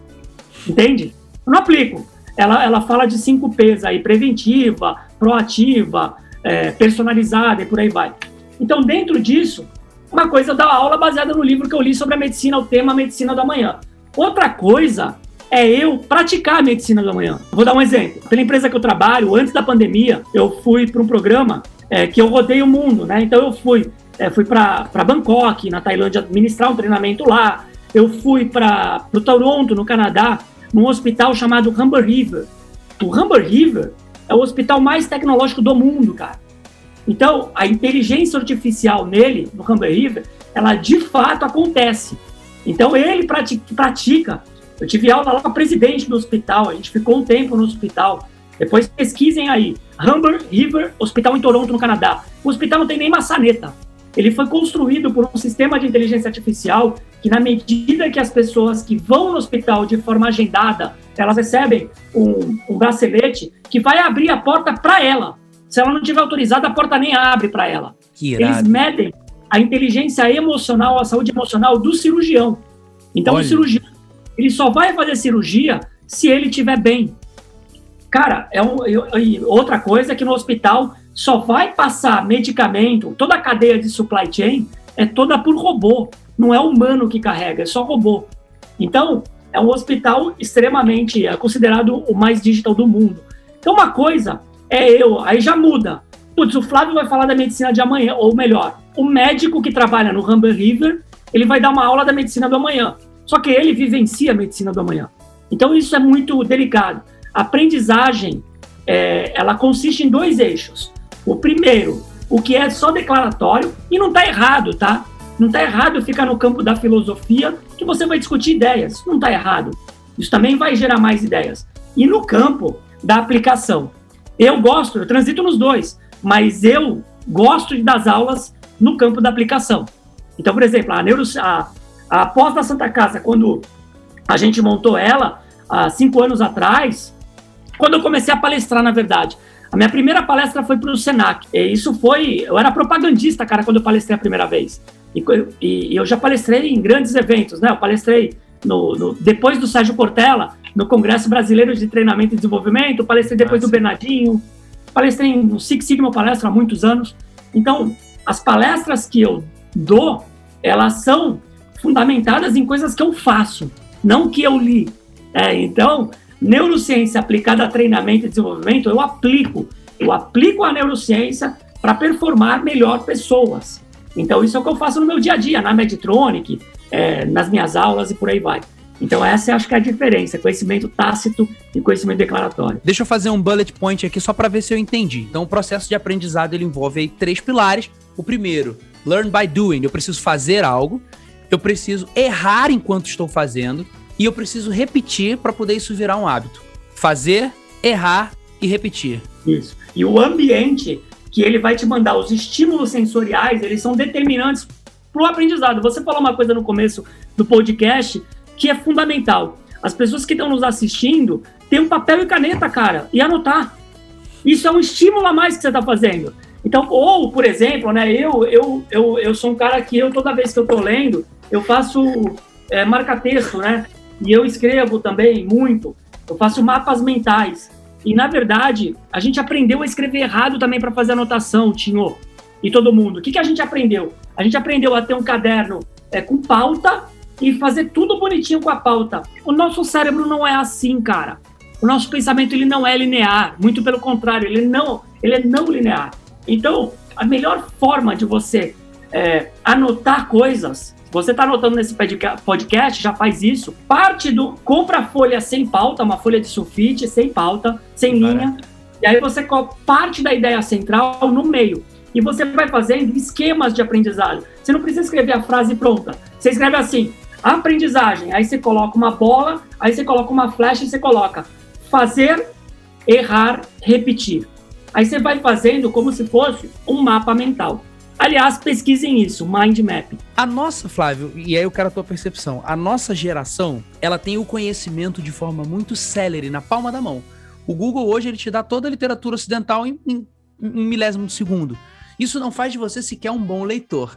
Entende? Eu não aplico. Ela, ela fala de cinco P's aí, preventiva, proativa, é, personalizada e por aí vai. Então, dentro disso, uma coisa é dar aula baseada no livro que eu li sobre a medicina, o tema Medicina do Amanhã. Outra coisa é eu praticar a medicina do amanhã. Vou dar um exemplo. Pela empresa que eu trabalho, antes da pandemia, eu fui para um programa é, que eu rodei o mundo, né? Então eu fui, é, fui para Bangkok, na Tailândia, ministrar um treinamento lá. Eu fui para o Toronto, no Canadá, num hospital chamado Humber River. O Humber River é o hospital mais tecnológico do mundo, cara. Então, a inteligência artificial nele, no Humber River, ela de fato acontece. Então, ele pratica eu tive aula lá com a presidente do hospital, a gente ficou um tempo no hospital. Depois pesquisem aí. Humber River Hospital em Toronto, no Canadá. O hospital não tem nem maçaneta. Ele foi construído por um sistema de inteligência artificial que, na medida que as pessoas que vão no hospital de forma agendada, elas recebem um, um bracelete que vai abrir a porta para ela. Se ela não tiver autorizada, a porta nem abre para ela. Eles medem a inteligência emocional, a saúde emocional do cirurgião. Então, Olha. o cirurgião ele só vai fazer cirurgia se ele estiver bem. Cara, é um, outra coisa é que no hospital só vai passar medicamento, toda a cadeia de supply chain é toda por robô, não é humano que carrega, é só robô. Então, é um hospital extremamente, é considerado o mais digital do mundo. Então, uma coisa é eu, aí já muda. Putz, o Flávio vai falar da medicina de amanhã, ou melhor, o médico que trabalha no Humber River, ele vai dar uma aula da medicina do amanhã. Só que ele vivencia a medicina do amanhã. Então isso é muito delicado. A aprendizagem, é, ela consiste em dois eixos. O primeiro, o que é só declaratório, e não está errado, tá? Não está errado ficar no campo da filosofia, que você vai discutir ideias. Não está errado. Isso também vai gerar mais ideias. E no campo da aplicação. Eu gosto, eu transito nos dois, mas eu gosto das aulas no campo da aplicação. Então, por exemplo, a, neuro, a, a pós da Santa Casa, quando a gente montou ela, há cinco anos atrás, quando eu comecei a palestrar, na verdade. A minha primeira palestra foi para o Senac. E isso foi. Eu era propagandista, cara, quando eu palestrei a primeira vez. E, e, e eu já palestrei em grandes eventos, né? Eu palestrei no, no, depois do Sérgio Portela, no Congresso Brasileiro de Treinamento e Desenvolvimento, palestrei depois Nossa. do Bernardinho, palestrei no Six Sigma Palestra há muitos anos. Então, as palestras que eu dou, elas são fundamentadas em coisas que eu faço, não que eu li. É, então, neurociência aplicada a treinamento e desenvolvimento, eu aplico. Eu aplico a neurociência para performar melhor pessoas. Então, isso é o que eu faço no meu dia a dia, na Meditronic, é, nas minhas aulas e por aí vai. Então, essa acho que é a diferença: conhecimento tácito e conhecimento declaratório. Deixa eu fazer um bullet point aqui só para ver se eu entendi. Então, o processo de aprendizado ele envolve aí três pilares: O primeiro, learn by doing. Eu preciso fazer algo, eu preciso errar enquanto estou fazendo e eu preciso repetir para poder isso virar um hábito. Fazer, errar e repetir. Isso. E o ambiente que ele vai te mandar, os estímulos sensoriais, eles são determinantes para o aprendizado. Você falou uma coisa no começo do podcast que é fundamental. As pessoas que estão nos assistindo têm um papel e caneta, cara, e anotar. Isso é um estímulo a mais que você está fazendo. Então, ou, por exemplo, né, eu, eu, eu, eu sou um cara que eu, toda vez que eu estou lendo, eu faço é, marca-texto, né? E eu escrevo também muito. Eu faço mapas mentais. E, na verdade, a gente aprendeu a escrever errado também para fazer anotação, Tinho, e todo mundo. O que, que a gente aprendeu? A gente aprendeu a ter um caderno é, com pauta e fazer tudo bonitinho com a pauta. O nosso cérebro não é assim, cara. O nosso pensamento ele não é linear, muito pelo contrário, ele não, ele é não linear. Então, a melhor forma de você é, anotar coisas, você está anotando nesse podcast, já faz isso, parte do compra a folha sem pauta, uma folha de sulfite sem pauta, sem linha, e aí você parte da ideia central no meio. E você vai fazendo esquemas de aprendizagem. Você não precisa escrever a frase pronta. Você escreve assim: aprendizagem. Aí você coloca uma bola, aí você coloca uma flecha e você coloca fazer, errar, repetir. Aí você vai fazendo como se fosse um mapa mental. Aliás, pesquisem isso, mind map. A nossa, Flávio, e aí eu quero a tua percepção, a nossa geração, ela tem o conhecimento de forma muito célere, na palma da mão. O Google hoje, ele te dá toda a literatura ocidental em, em um milésimo de segundo. Isso não faz de você sequer um bom leitor.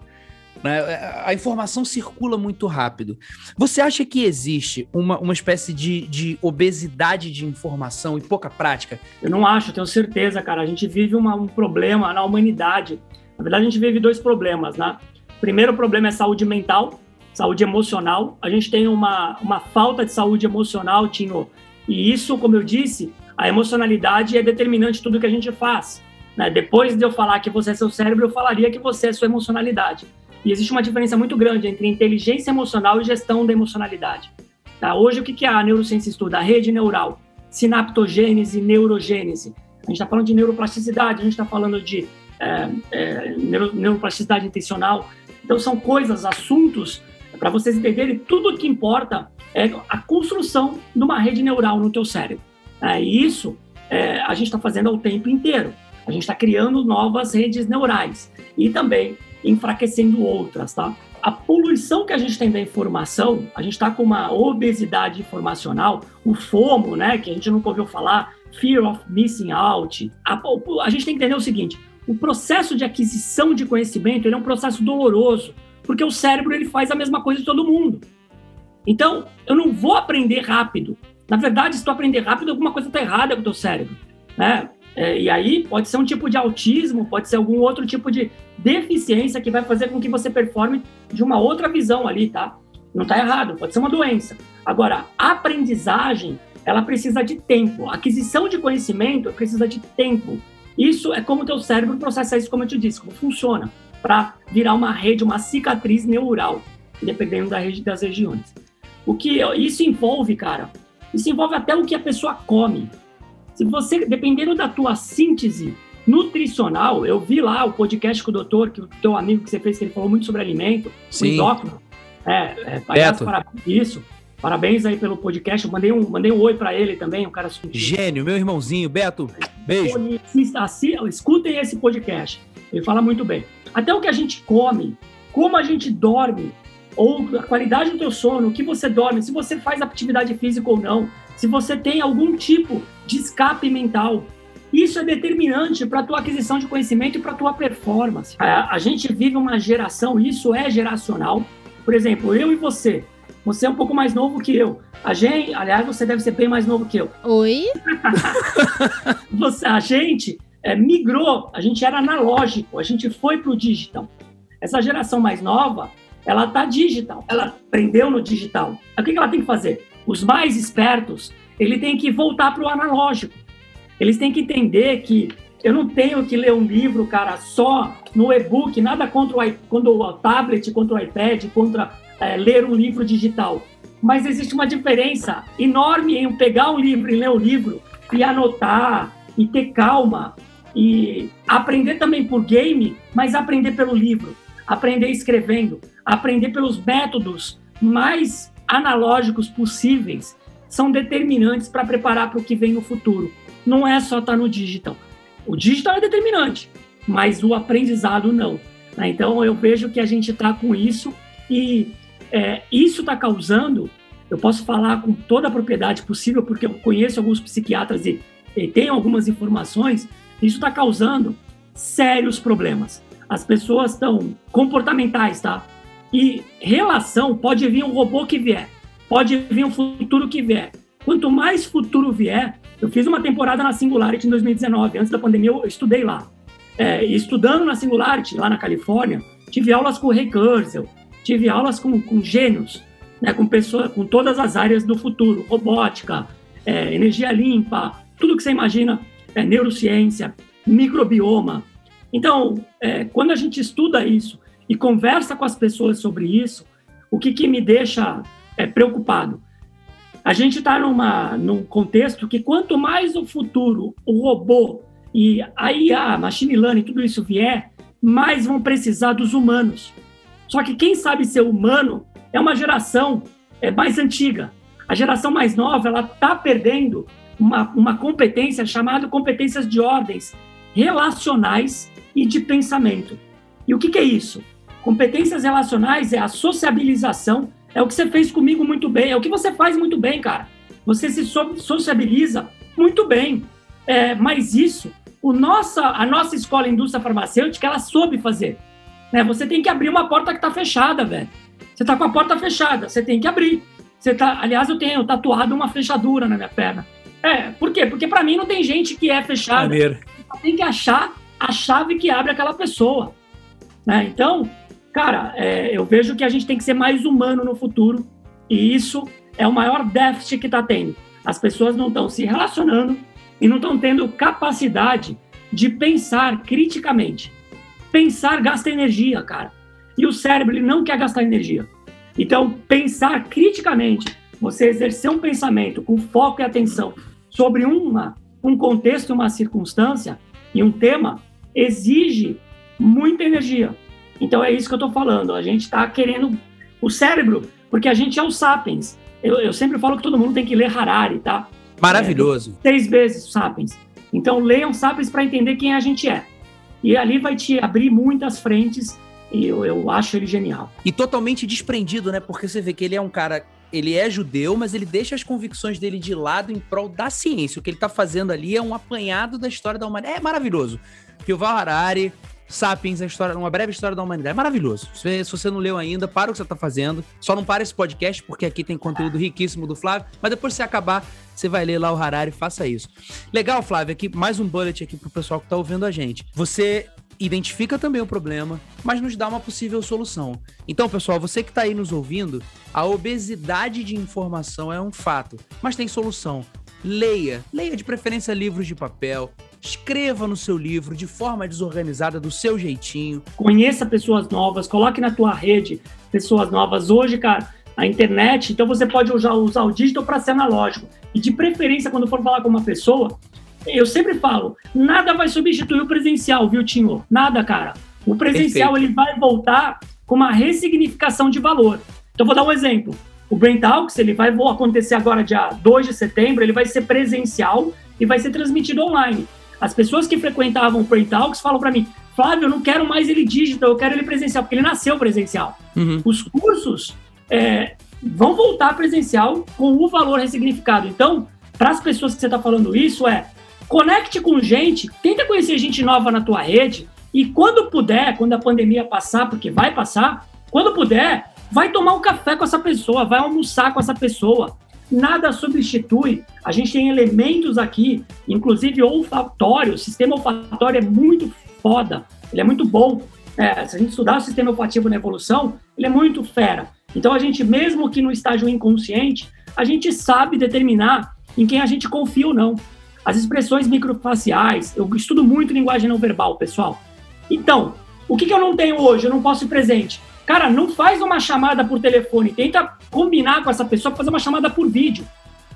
Né? A informação circula muito rápido. Você acha que existe uma, uma espécie de, de obesidade de informação e pouca prática? Eu não acho, tenho certeza, cara. A gente vive uma, um problema na humanidade. Na verdade, a gente vive dois problemas, né? O primeiro problema é saúde mental, saúde emocional. A gente tem uma, uma falta de saúde emocional, Tino. E isso, como eu disse, a emocionalidade é determinante de tudo que a gente faz. Né? Depois de eu falar que você é seu cérebro, eu falaria que você é sua emocionalidade. E existe uma diferença muito grande entre inteligência emocional e gestão da emocionalidade. Tá? Hoje, o que a neurociência estuda? A rede neural, sinaptogênese, neurogênese. A gente está falando de neuroplasticidade, a gente está falando de é, é, neuroplasticidade intencional. Então, são coisas, assuntos, para vocês entenderem, tudo o que importa é a construção de uma rede neural no teu cérebro. É, e isso é, a gente está fazendo ao tempo inteiro. A gente está criando novas redes neurais e também enfraquecendo outras, tá? A poluição que a gente tem da informação, a gente está com uma obesidade informacional, o FOMO, né, que a gente nunca ouviu falar, Fear of Missing Out. A, a gente tem que entender o seguinte, o processo de aquisição de conhecimento é um processo doloroso, porque o cérebro ele faz a mesma coisa de todo mundo. Então, eu não vou aprender rápido. Na verdade, se tu aprender rápido, alguma coisa está errada com o teu cérebro. Né? É, e aí pode ser um tipo de autismo, pode ser algum outro tipo de deficiência que vai fazer com que você performe de uma outra visão ali, tá? Não está errado, pode ser uma doença. Agora, a aprendizagem, ela precisa de tempo. A aquisição de conhecimento precisa de tempo. Isso é como o teu cérebro processa isso, como eu te disse, como funciona, para virar uma rede, uma cicatriz neural, dependendo da rede, das regiões. O que isso envolve, cara? Isso envolve até o que a pessoa come. Se você, dependendo da tua síntese nutricional, eu vi lá o podcast com o doutor, que o teu amigo que você fez, que ele falou muito sobre alimento, Sim. endócrino. É, é, aliás, parabéns, isso. Parabéns aí pelo podcast. Eu mandei um, mandei um oi para ele também, um cara. Gênio, meu irmãozinho, Beto. Beijo. Assim, escutem esse podcast. Ele fala muito bem. Até o que a gente come, como a gente dorme, ou a qualidade do teu sono, o que você dorme, se você faz atividade física ou não, se você tem algum tipo de escape mental. Isso é determinante para a tua aquisição de conhecimento e para a tua performance. A, a gente vive uma geração, isso é geracional. Por exemplo, eu e você. Você é um pouco mais novo que eu. A gente, aliás, você deve ser bem mais novo que eu. Oi? [LAUGHS] você, a gente é, migrou, a gente era analógico, a gente foi para o digital. Essa geração mais nova, ela tá digital, ela aprendeu no digital. O que ela tem que fazer? Os mais espertos, ele tem que voltar para o analógico. Eles têm que entender que eu não tenho que ler um livro, cara, só no e-book, nada contra o, o tablet, contra o iPad, contra é, ler um livro digital. Mas existe uma diferença enorme em pegar um livro e ler o um livro e anotar e ter calma e aprender também por game, mas aprender pelo livro, aprender escrevendo, aprender pelos métodos mais analógicos possíveis são determinantes para preparar para o que vem no futuro. Não é só estar tá no digital. O digital é determinante, mas o aprendizado não. Né? Então eu vejo que a gente está com isso e é, isso está causando. Eu posso falar com toda a propriedade possível, porque eu conheço alguns psiquiatras e, e tenho algumas informações. Isso está causando sérios problemas. As pessoas estão comportamentais, tá? E relação pode vir um robô que vier pode vir um futuro que vier. Quanto mais futuro vier, eu fiz uma temporada na Singularity em 2019, antes da pandemia eu estudei lá. É, estudando na Singularity, lá na Califórnia, tive aulas com o Ray Kurzweil, tive aulas com, com gênios, né, com pessoas, com todas as áreas do futuro, robótica, é, energia limpa, tudo que você imagina, é, neurociência, microbioma. Então, é, quando a gente estuda isso e conversa com as pessoas sobre isso, o que, que me deixa é, preocupado. A gente está num contexto que quanto mais o futuro, o robô e a IA, machine learning, tudo isso vier, mais vão precisar dos humanos. Só que quem sabe ser humano é uma geração é, mais antiga. A geração mais nova ela está perdendo uma, uma competência chamada competências de ordens relacionais e de pensamento. E o que, que é isso? Competências relacionais é a sociabilização é o que você fez comigo muito bem, é o que você faz muito bem, cara. Você se sociabiliza muito bem. É, mas isso, o nossa, a nossa escola indústria farmacêutica, ela soube fazer. Né? Você tem que abrir uma porta que está fechada, velho. Você está com a porta fechada, você tem que abrir. Você tá, aliás, eu tenho tatuado uma fechadura na minha perna. É, por quê? Porque para mim não tem gente que é fechada. Você tem que achar a chave que abre aquela pessoa. Né? Então, Cara, é, eu vejo que a gente tem que ser mais humano no futuro e isso é o maior déficit que está tendo. As pessoas não estão se relacionando e não estão tendo capacidade de pensar criticamente. Pensar gasta energia, cara. E o cérebro ele não quer gastar energia. Então, pensar criticamente, você exercer um pensamento com foco e atenção sobre uma, um contexto, uma circunstância e um tema, exige muita energia. Então é isso que eu estou falando. A gente está querendo o cérebro, porque a gente é o sapiens. Eu, eu, sempre falo que todo mundo tem que ler Harari, tá? Maravilhoso. É, três vezes sapiens. Então leiam sapiens para entender quem a gente é. E ali vai te abrir muitas frentes e eu, eu acho ele genial. E totalmente desprendido, né? Porque você vê que ele é um cara ele é judeu, mas ele deixa as convicções dele de lado em prol da ciência. O que ele está fazendo ali é um apanhado da história da humanidade. É maravilhoso. Yuval Harari, Sapiens, a história, uma breve história da humanidade. É maravilhoso. Se, você não leu ainda, para o que você está fazendo. Só não para esse podcast, porque aqui tem conteúdo riquíssimo do Flávio. Mas depois que você acabar, você vai ler lá o Harari, faça isso. Legal, Flávio, aqui mais um bullet aqui pro pessoal que está ouvindo a gente. Você identifica também o problema, mas nos dá uma possível solução. Então, pessoal, você que está aí nos ouvindo, a obesidade de informação é um fato, mas tem solução. Leia, leia de preferência livros de papel, escreva no seu livro de forma desorganizada, do seu jeitinho. Conheça pessoas novas, coloque na tua rede pessoas novas. Hoje, cara, a internet, então você pode usar, usar o digital para ser analógico. E de preferência, quando for falar com uma pessoa, eu sempre falo, nada vai substituir o presencial, viu, Tinho? Nada, cara. O presencial Perfeito. ele vai voltar com uma ressignificação de valor. Então, vou dar um exemplo. O Brain Talks, ele vai acontecer agora dia 2 de setembro, ele vai ser presencial e vai ser transmitido online. As pessoas que frequentavam o Brain Talks falam para mim, Flávio, eu não quero mais ele digital, eu quero ele presencial, porque ele nasceu presencial. Uhum. Os cursos é, vão voltar presencial com o valor ressignificado. Então, para as pessoas que você está falando isso, é conecte com gente, tenta conhecer gente nova na tua rede e quando puder, quando a pandemia passar, porque vai passar, quando puder, vai tomar um café com essa pessoa, vai almoçar com essa pessoa. Nada substitui. A gente tem elementos aqui, inclusive olfatório. O sistema olfatório é muito foda, ele é muito bom. É, se a gente estudar o sistema olfativo na evolução, ele é muito fera. Então a gente, mesmo que no estágio inconsciente, a gente sabe determinar em quem a gente confia ou não. As expressões microfaciais, eu estudo muito linguagem não verbal, pessoal. Então, o que, que eu não tenho hoje? Eu não posso ir presente. Cara, não faz uma chamada por telefone, tenta combinar com essa pessoa para fazer uma chamada por vídeo.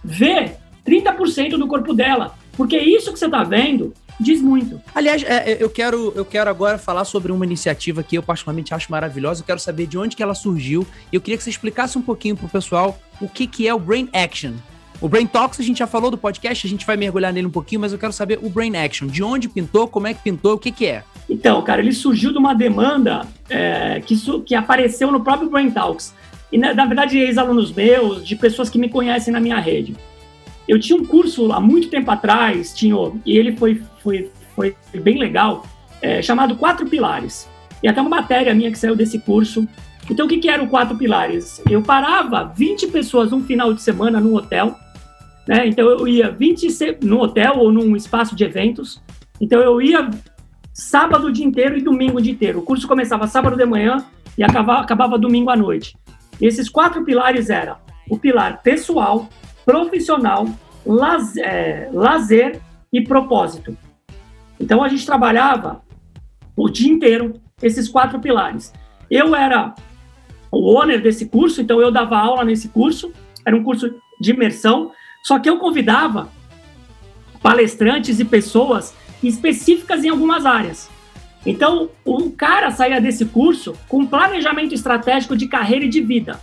Vê 30% do corpo dela, porque isso que você está vendo diz muito. Aliás, é, é, eu, quero, eu quero agora falar sobre uma iniciativa que eu particularmente acho maravilhosa. Eu quero saber de onde que ela surgiu. E eu queria que você explicasse um pouquinho pro pessoal o que, que é o Brain Action. O Brain Talks a gente já falou do podcast, a gente vai mergulhar nele um pouquinho, mas eu quero saber o Brain Action. De onde pintou, como é que pintou, o que, que é? Então, cara, ele surgiu de uma demanda é, que, que apareceu no próprio Brain Talks. E, na, na verdade, ex-alunos meus, de pessoas que me conhecem na minha rede. Eu tinha um curso há muito tempo atrás, tinha, e ele foi, foi, foi bem legal, é, chamado Quatro Pilares. E até uma matéria minha que saiu desse curso. Então, o que, que eram Quatro Pilares? Eu parava 20 pessoas um final de semana num hotel, né? Então, eu ia 20 no hotel ou num espaço de eventos. Então, eu ia sábado o dia inteiro e domingo o dia inteiro. O curso começava sábado de manhã e acabava, acabava domingo à noite. E esses quatro pilares eram o pilar pessoal, profissional, lazer, é, lazer e propósito. Então a gente trabalhava o dia inteiro esses quatro pilares. Eu era o owner desse curso, então eu dava aula nesse curso, era um curso de imersão, só que eu convidava palestrantes e pessoas específicas em algumas áreas. Então, o cara saía desse curso com planejamento estratégico de carreira e de vida.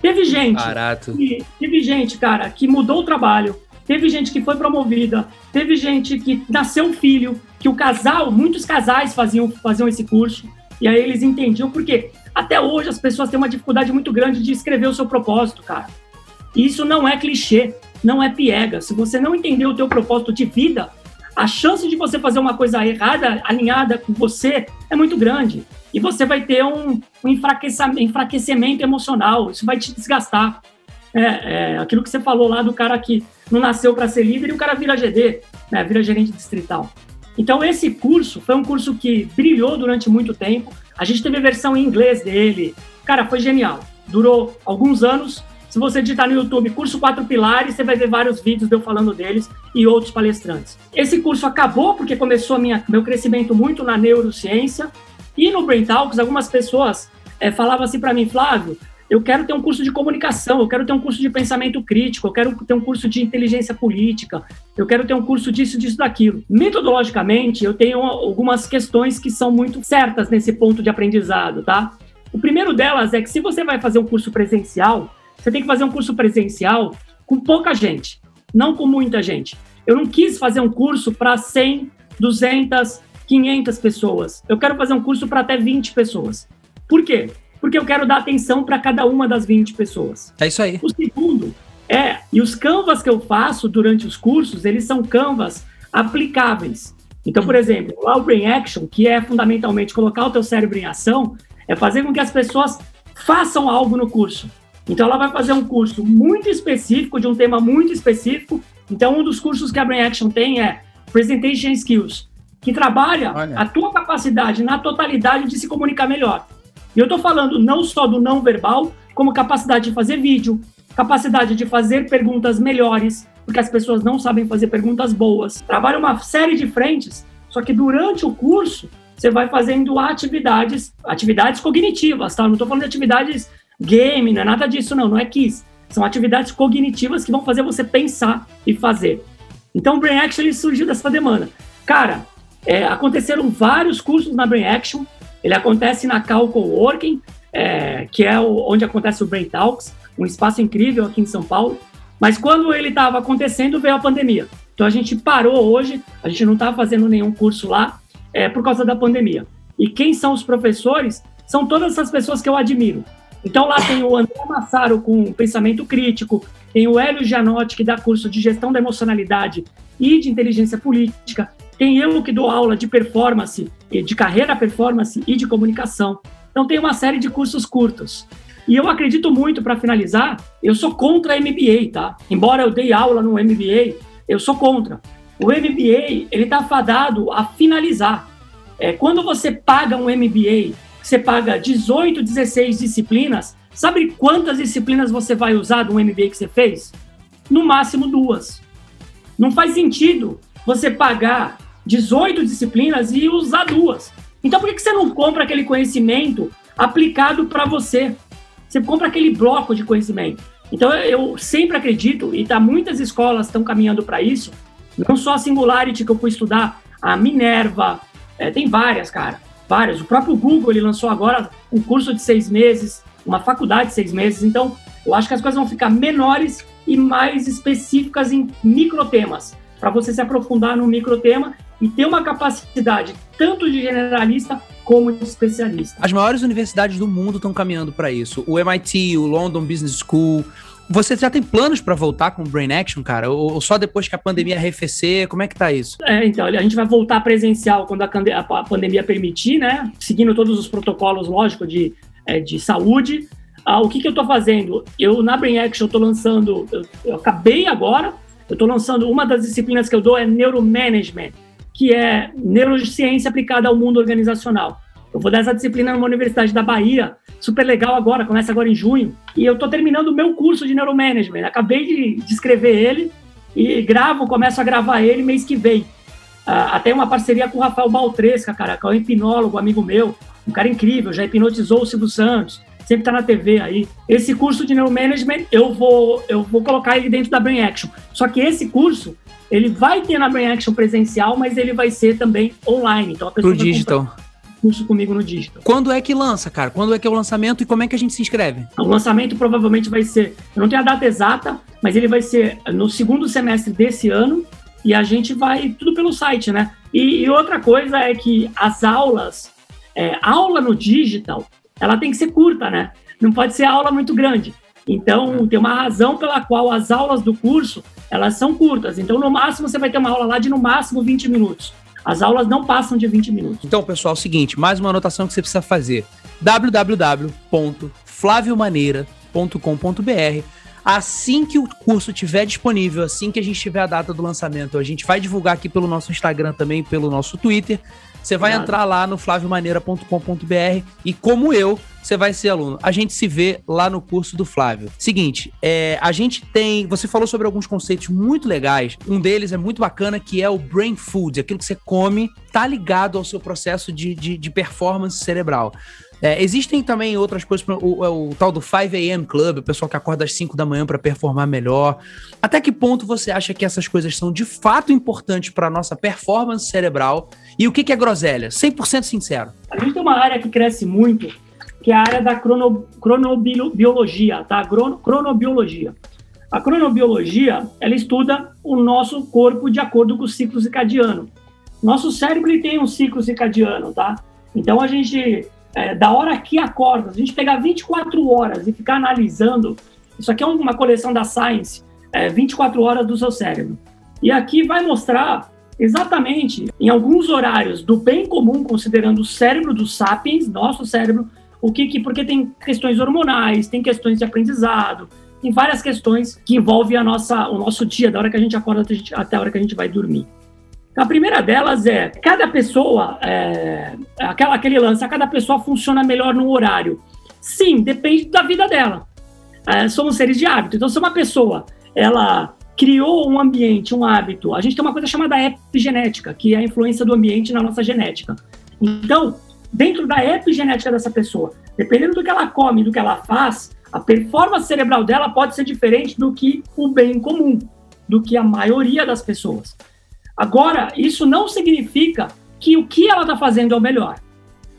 Teve gente. Barato. Que, teve gente, cara, que mudou o trabalho. Teve gente que foi promovida. Teve gente que nasceu um filho. Que o casal, muitos casais faziam, faziam esse curso. E aí eles entendiam. Porque até hoje as pessoas têm uma dificuldade muito grande de escrever o seu propósito, cara. Isso não é clichê, não é piega. Se você não entender o teu propósito de vida, a chance de você fazer uma coisa errada, alinhada com você, é muito grande e você vai ter um, um enfraquecimento emocional, isso vai te desgastar. É, é, aquilo que você falou lá do cara que não nasceu para ser líder e o cara vira GD, né, vira gerente distrital. Então, esse curso foi um curso que brilhou durante muito tempo. A gente teve a versão em inglês dele. Cara, foi genial. Durou alguns anos. Se você digitar no YouTube curso Quatro Pilares, você vai ver vários vídeos de eu falando deles e outros palestrantes. Esse curso acabou porque começou minha, meu crescimento muito na neurociência e no Brain Talks, algumas pessoas é, falavam assim para mim, Flávio, eu quero ter um curso de comunicação, eu quero ter um curso de pensamento crítico, eu quero ter um curso de inteligência política, eu quero ter um curso disso, disso, daquilo. Metodologicamente, eu tenho algumas questões que são muito certas nesse ponto de aprendizado, tá? O primeiro delas é que se você vai fazer um curso presencial, você tem que fazer um curso presencial com pouca gente, não com muita gente. Eu não quis fazer um curso para 100, 200, 500 pessoas. Eu quero fazer um curso para até 20 pessoas. Por quê? Porque eu quero dar atenção para cada uma das 20 pessoas. É isso aí. O segundo é, e os canvas que eu faço durante os cursos, eles são canvas aplicáveis. Então, por exemplo, lá o Brain Action, que é fundamentalmente colocar o teu cérebro em ação, é fazer com que as pessoas façam algo no curso. Então, ela vai fazer um curso muito específico, de um tema muito específico. Então, um dos cursos que a Brain Action tem é Presentation Skills que trabalha Olha. a tua capacidade na totalidade de se comunicar melhor. E eu estou falando não só do não verbal, como capacidade de fazer vídeo, capacidade de fazer perguntas melhores, porque as pessoas não sabem fazer perguntas boas. Trabalha uma série de frentes, só que durante o curso você vai fazendo atividades, atividades cognitivas, tá? Não estou falando de atividades game, não é nada disso não, não é KISS. São atividades cognitivas que vão fazer você pensar e fazer. Então o Brain Action surgiu dessa demanda. Cara, é, aconteceram vários cursos na Brain Action. Ele acontece na Cal Coworking, é, que é o, onde acontece o Brain Talks, um espaço incrível aqui em São Paulo. Mas quando ele estava acontecendo, veio a pandemia. Então a gente parou hoje, a gente não está fazendo nenhum curso lá é, por causa da pandemia. E quem são os professores? São todas essas pessoas que eu admiro. Então lá tem o André Massaro com pensamento crítico, tem o Hélio Gianotti, que dá curso de gestão da emocionalidade e de inteligência política, tem eu que dou aula de performance, de carreira performance e de comunicação. Então tem uma série de cursos curtos. E eu acredito muito, para finalizar, eu sou contra MBA, tá? Embora eu dei aula no MBA, eu sou contra. O MBA, ele está fadado a finalizar. É, quando você paga um MBA, você paga 18, 16 disciplinas, sabe quantas disciplinas você vai usar do MBA que você fez? No máximo duas. Não faz sentido você pagar 18 disciplinas e usar duas. Então, por que você não compra aquele conhecimento aplicado para você? Você compra aquele bloco de conhecimento. Então, eu sempre acredito, e tá, muitas escolas estão caminhando para isso, não só a Singularity que eu fui estudar a Minerva, é, tem várias, cara, várias. O próprio Google ele lançou agora um curso de seis meses, uma faculdade de seis meses. Então, eu acho que as coisas vão ficar menores e mais específicas em microtemas, para você se aprofundar no microtema e ter uma capacidade tanto de generalista como de especialista. As maiores universidades do mundo estão caminhando para isso. O MIT, o London Business School. Você já tem planos para voltar com o Brain Action, cara? Ou só depois que a pandemia arrefecer? Como é que tá isso? É, então, a gente vai voltar presencial quando a, pandemia permitir, né? Seguindo todos os protocolos, lógicos, de, é, de saúde. Ah, o que, que eu estou fazendo? Eu, na Brain Action, estou lançando... Eu, eu acabei agora, eu estou lançando... Uma das disciplinas que eu dou é Neuromanagement que é neurociência aplicada ao mundo organizacional. Eu vou dar essa disciplina numa universidade da Bahia, super legal agora, começa agora em junho. E eu estou terminando o meu curso de neuromanagement. Acabei de, de escrever ele e gravo, começo a gravar ele mês que vem. Uh, até uma parceria com o Rafael Baltresca, cara, que é um hipnólogo, amigo meu, um cara incrível, já hipnotizou o Silvio Santos, sempre está na TV aí. Esse curso de neuromanagement, eu vou, eu vou colocar ele dentro da Brain Action. Só que esse curso, ele vai ter na Brain Action presencial, mas ele vai ser também online. Então a pessoa Pro digital. Curso comigo no digital. Quando é que lança, cara? Quando é que é o lançamento e como é que a gente se inscreve? O lançamento provavelmente vai ser, eu não tenho a data exata, mas ele vai ser no segundo semestre desse ano e a gente vai tudo pelo site, né? E, e outra coisa é que as aulas, é, aula no digital, ela tem que ser curta, né? Não pode ser aula muito grande. Então, tem uma razão pela qual as aulas do curso, elas são curtas. Então, no máximo, você vai ter uma aula lá de, no máximo, 20 minutos. As aulas não passam de 20 minutos. Então, pessoal, é o seguinte, mais uma anotação que você precisa fazer. www.flaviomaneira.com.br Assim que o curso estiver disponível, assim que a gente tiver a data do lançamento, a gente vai divulgar aqui pelo nosso Instagram também, pelo nosso Twitter. Você vai entrar lá no flaviomaneira.com.br e como eu, você vai ser aluno. A gente se vê lá no curso do Flávio. Seguinte, é, a gente tem. Você falou sobre alguns conceitos muito legais. Um deles é muito bacana, que é o brain food, aquilo que você come, tá ligado ao seu processo de, de, de performance cerebral. É, existem também outras coisas, o, o, o, tal do 5 a.m. Club, o pessoal que acorda às 5 da manhã para performar melhor. Até que ponto você acha que essas coisas são de fato importantes para nossa performance cerebral? E o que, que é groselha? 100% sincero. A gente tem uma área que cresce muito, que é a área da crono, cronobiologia, tá? Crono, cronobiologia. A cronobiologia, ela estuda o nosso corpo de acordo com o ciclo circadiano. Nosso cérebro ele tem um ciclo circadiano, tá? Então a gente é, da hora que acorda, a gente pegar 24 horas e ficar analisando, isso aqui é uma coleção da Science, é, 24 horas do seu cérebro. E aqui vai mostrar exatamente em alguns horários do bem comum, considerando o cérebro dos sapiens, nosso cérebro, o que, que porque tem questões hormonais, tem questões de aprendizado, tem várias questões que envolvem a nossa, o nosso dia, da hora que a gente acorda até a hora que a gente vai dormir. A primeira delas é, cada pessoa, é, aquela, aquele lance, cada pessoa funciona melhor no horário. Sim, depende da vida dela. É, somos seres de hábito. Então, se uma pessoa, ela criou um ambiente, um hábito, a gente tem uma coisa chamada epigenética, que é a influência do ambiente na nossa genética. Então, dentro da epigenética dessa pessoa, dependendo do que ela come, do que ela faz, a performance cerebral dela pode ser diferente do que o bem comum, do que a maioria das pessoas. Agora, isso não significa que o que ela está fazendo é o melhor.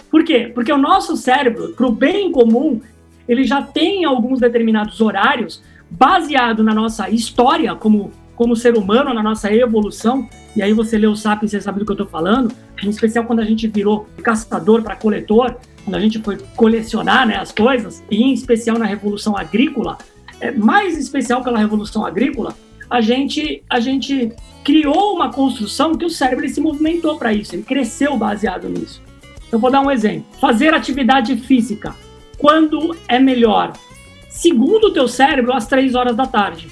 Por quê? Porque o nosso cérebro, para o bem comum, ele já tem alguns determinados horários baseado na nossa história como, como ser humano, na nossa evolução. E aí você lê o Sapiens, você sabe do que eu estou falando. Em especial quando a gente virou caçador para coletor, quando a gente foi colecionar né, as coisas, e em especial na Revolução Agrícola, é, mais especial pela Revolução Agrícola, a gente, a gente criou uma construção que o cérebro se movimentou para isso, ele cresceu baseado nisso. Eu vou dar um exemplo. Fazer atividade física. Quando é melhor? Segundo o teu cérebro, às três horas da tarde.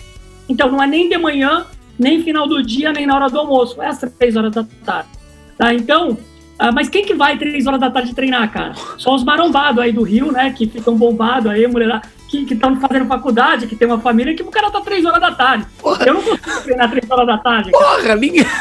Então, não é nem de manhã, nem final do dia, nem na hora do almoço. É às três horas da tarde. Tá? Então, ah, mas quem que vai três horas da tarde treinar, cara? Só os marombados aí do Rio, né? Que ficam bombados aí, mulher que estão fazendo faculdade, que tem uma família, que o cara tá três horas da tarde. Porra. Eu não consigo treinar três horas da tarde. Cara. Porra, ninguém. [LAUGHS]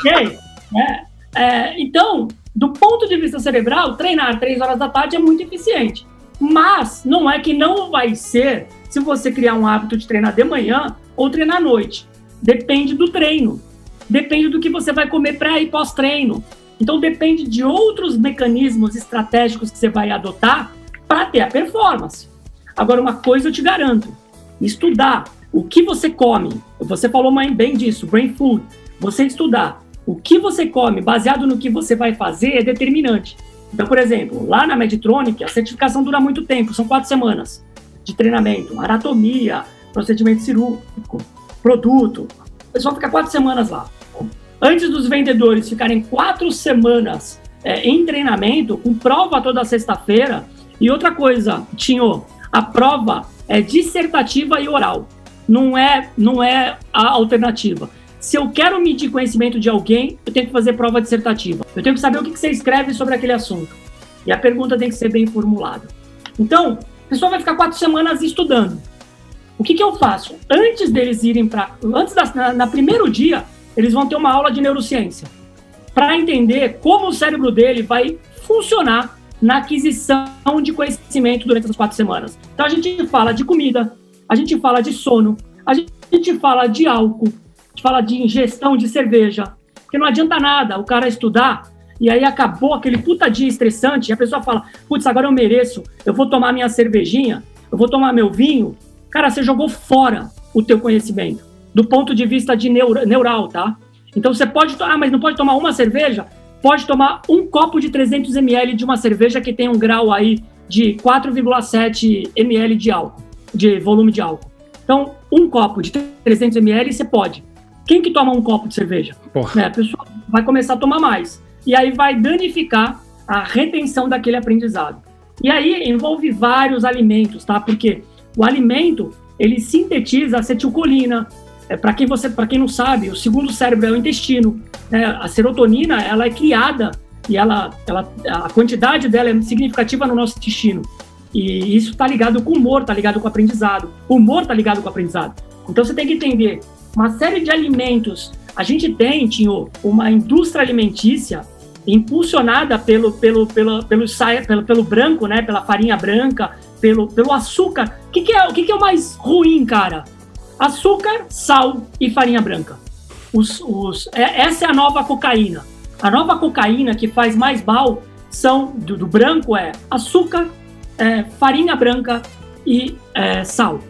Okay? É, é, então, do ponto de vista cerebral, treinar três horas da tarde é muito eficiente. Mas não é que não vai ser se você criar um hábito de treinar de manhã ou treinar à noite. Depende do treino. depende do que você vai comer pré e pós-treino. Então depende de outros mecanismos estratégicos que você vai adotar para ter a performance. Agora, uma coisa eu te garanto: estudar o que você come. Você falou bem disso, brain food. Você estudar o que você come baseado no que você vai fazer é determinante. Então, por exemplo, lá na Medtronic, a certificação dura muito tempo, são quatro semanas de treinamento, anatomia, procedimento cirúrgico, produto. O pessoal fica quatro semanas lá. Antes dos vendedores ficarem quatro semanas é, em treinamento, com prova toda sexta-feira, e outra coisa, Tinho, a prova é dissertativa e oral. Não é, não é a alternativa. Se eu quero medir conhecimento de alguém, eu tenho que fazer prova dissertativa. Eu tenho que saber o que você escreve sobre aquele assunto. E a pergunta tem que ser bem formulada. Então, a pessoa vai ficar quatro semanas estudando. O que, que eu faço? Antes deles irem para. Antes da, na, na, primeiro dia, eles vão ter uma aula de neurociência. Para entender como o cérebro dele vai funcionar na aquisição de conhecimento durante essas quatro semanas. Então a gente fala de comida, a gente fala de sono, a gente fala de álcool, gente fala de ingestão de cerveja, porque não adianta nada o cara estudar e aí acabou aquele puta dia estressante e a pessoa fala, putz, agora eu mereço, eu vou tomar minha cervejinha, eu vou tomar meu vinho. Cara, você jogou fora o teu conhecimento, do ponto de vista de neuro, neural, tá? Então você pode, ah, mas não pode tomar uma cerveja? Pode tomar um copo de 300 ml de uma cerveja que tem um grau aí de 4,7 ml de álcool, de volume de álcool. Então, um copo de 300 ml você pode. Quem que toma um copo de cerveja? Porra. É, a pessoa vai começar a tomar mais. E aí vai danificar a retenção daquele aprendizado. E aí envolve vários alimentos, tá? Porque o alimento, ele sintetiza acetilcolina. É, para quem você, para quem não sabe, o segundo cérebro é o intestino. Né? A serotonina, ela é criada e ela, ela, a quantidade dela é significativa no nosso intestino. E isso está ligado com o humor, está ligado com o aprendizado. O humor está ligado com o aprendizado. Então você tem que entender uma série de alimentos. A gente tem, Tinho, uma indústria alimentícia impulsionada pelo, pelo, pelo, pelo, pelo, pelo branco, né? Pela farinha branca, pelo, pelo açúcar. O que, que, é, o que, que é o mais ruim, cara? Açúcar, sal e farinha branca. Os, os, é, essa é a nova cocaína. A nova cocaína que faz mais mal são do, do branco é açúcar, é, farinha branca e é, sal.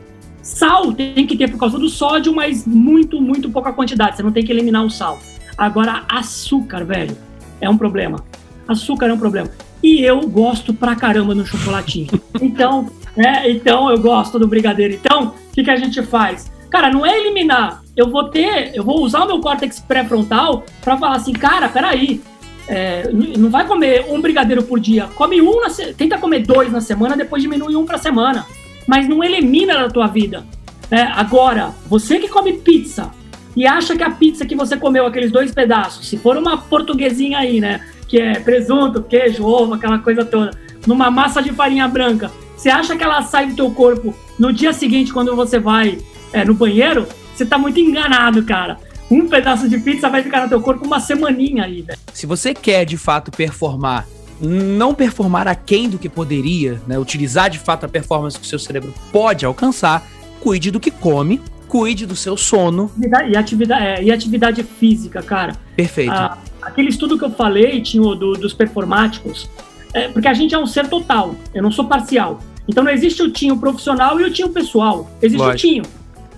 Sal tem que ter por causa do sódio, mas muito, muito pouca quantidade. Você não tem que eliminar o sal. Agora, açúcar, velho, é um problema. Açúcar é um problema. E eu gosto pra caramba no chocolatinho. Então, [LAUGHS] é, então eu gosto do brigadeiro. Então, o que, que a gente faz? Cara, não é eliminar. Eu vou ter, eu vou usar o meu córtex pré-frontal para falar assim, cara, peraí, é, não vai comer um brigadeiro por dia. Come um, na, tenta comer dois na semana, depois diminui um pra semana mas não elimina da tua vida. É, agora, você que come pizza e acha que a pizza que você comeu, aqueles dois pedaços, se for uma portuguesinha aí, né? Que é presunto, queijo, ovo, aquela coisa toda, numa massa de farinha branca, você acha que ela sai do teu corpo no dia seguinte, quando você vai é, no banheiro? Você tá muito enganado, cara. Um pedaço de pizza vai ficar no teu corpo uma semaninha aí, velho. Se você quer de fato performar não performar aquém do que poderia, né? utilizar de fato a performance que o seu cérebro pode alcançar, cuide do que come, cuide do seu sono. E atividade, é, e atividade física, cara. Perfeito. Ah, aquele estudo que eu falei, tinha do, dos performáticos, é, porque a gente é um ser total, eu não sou parcial. Então não existe o tinho profissional e o tinho pessoal. Existe Lógico. o tinho.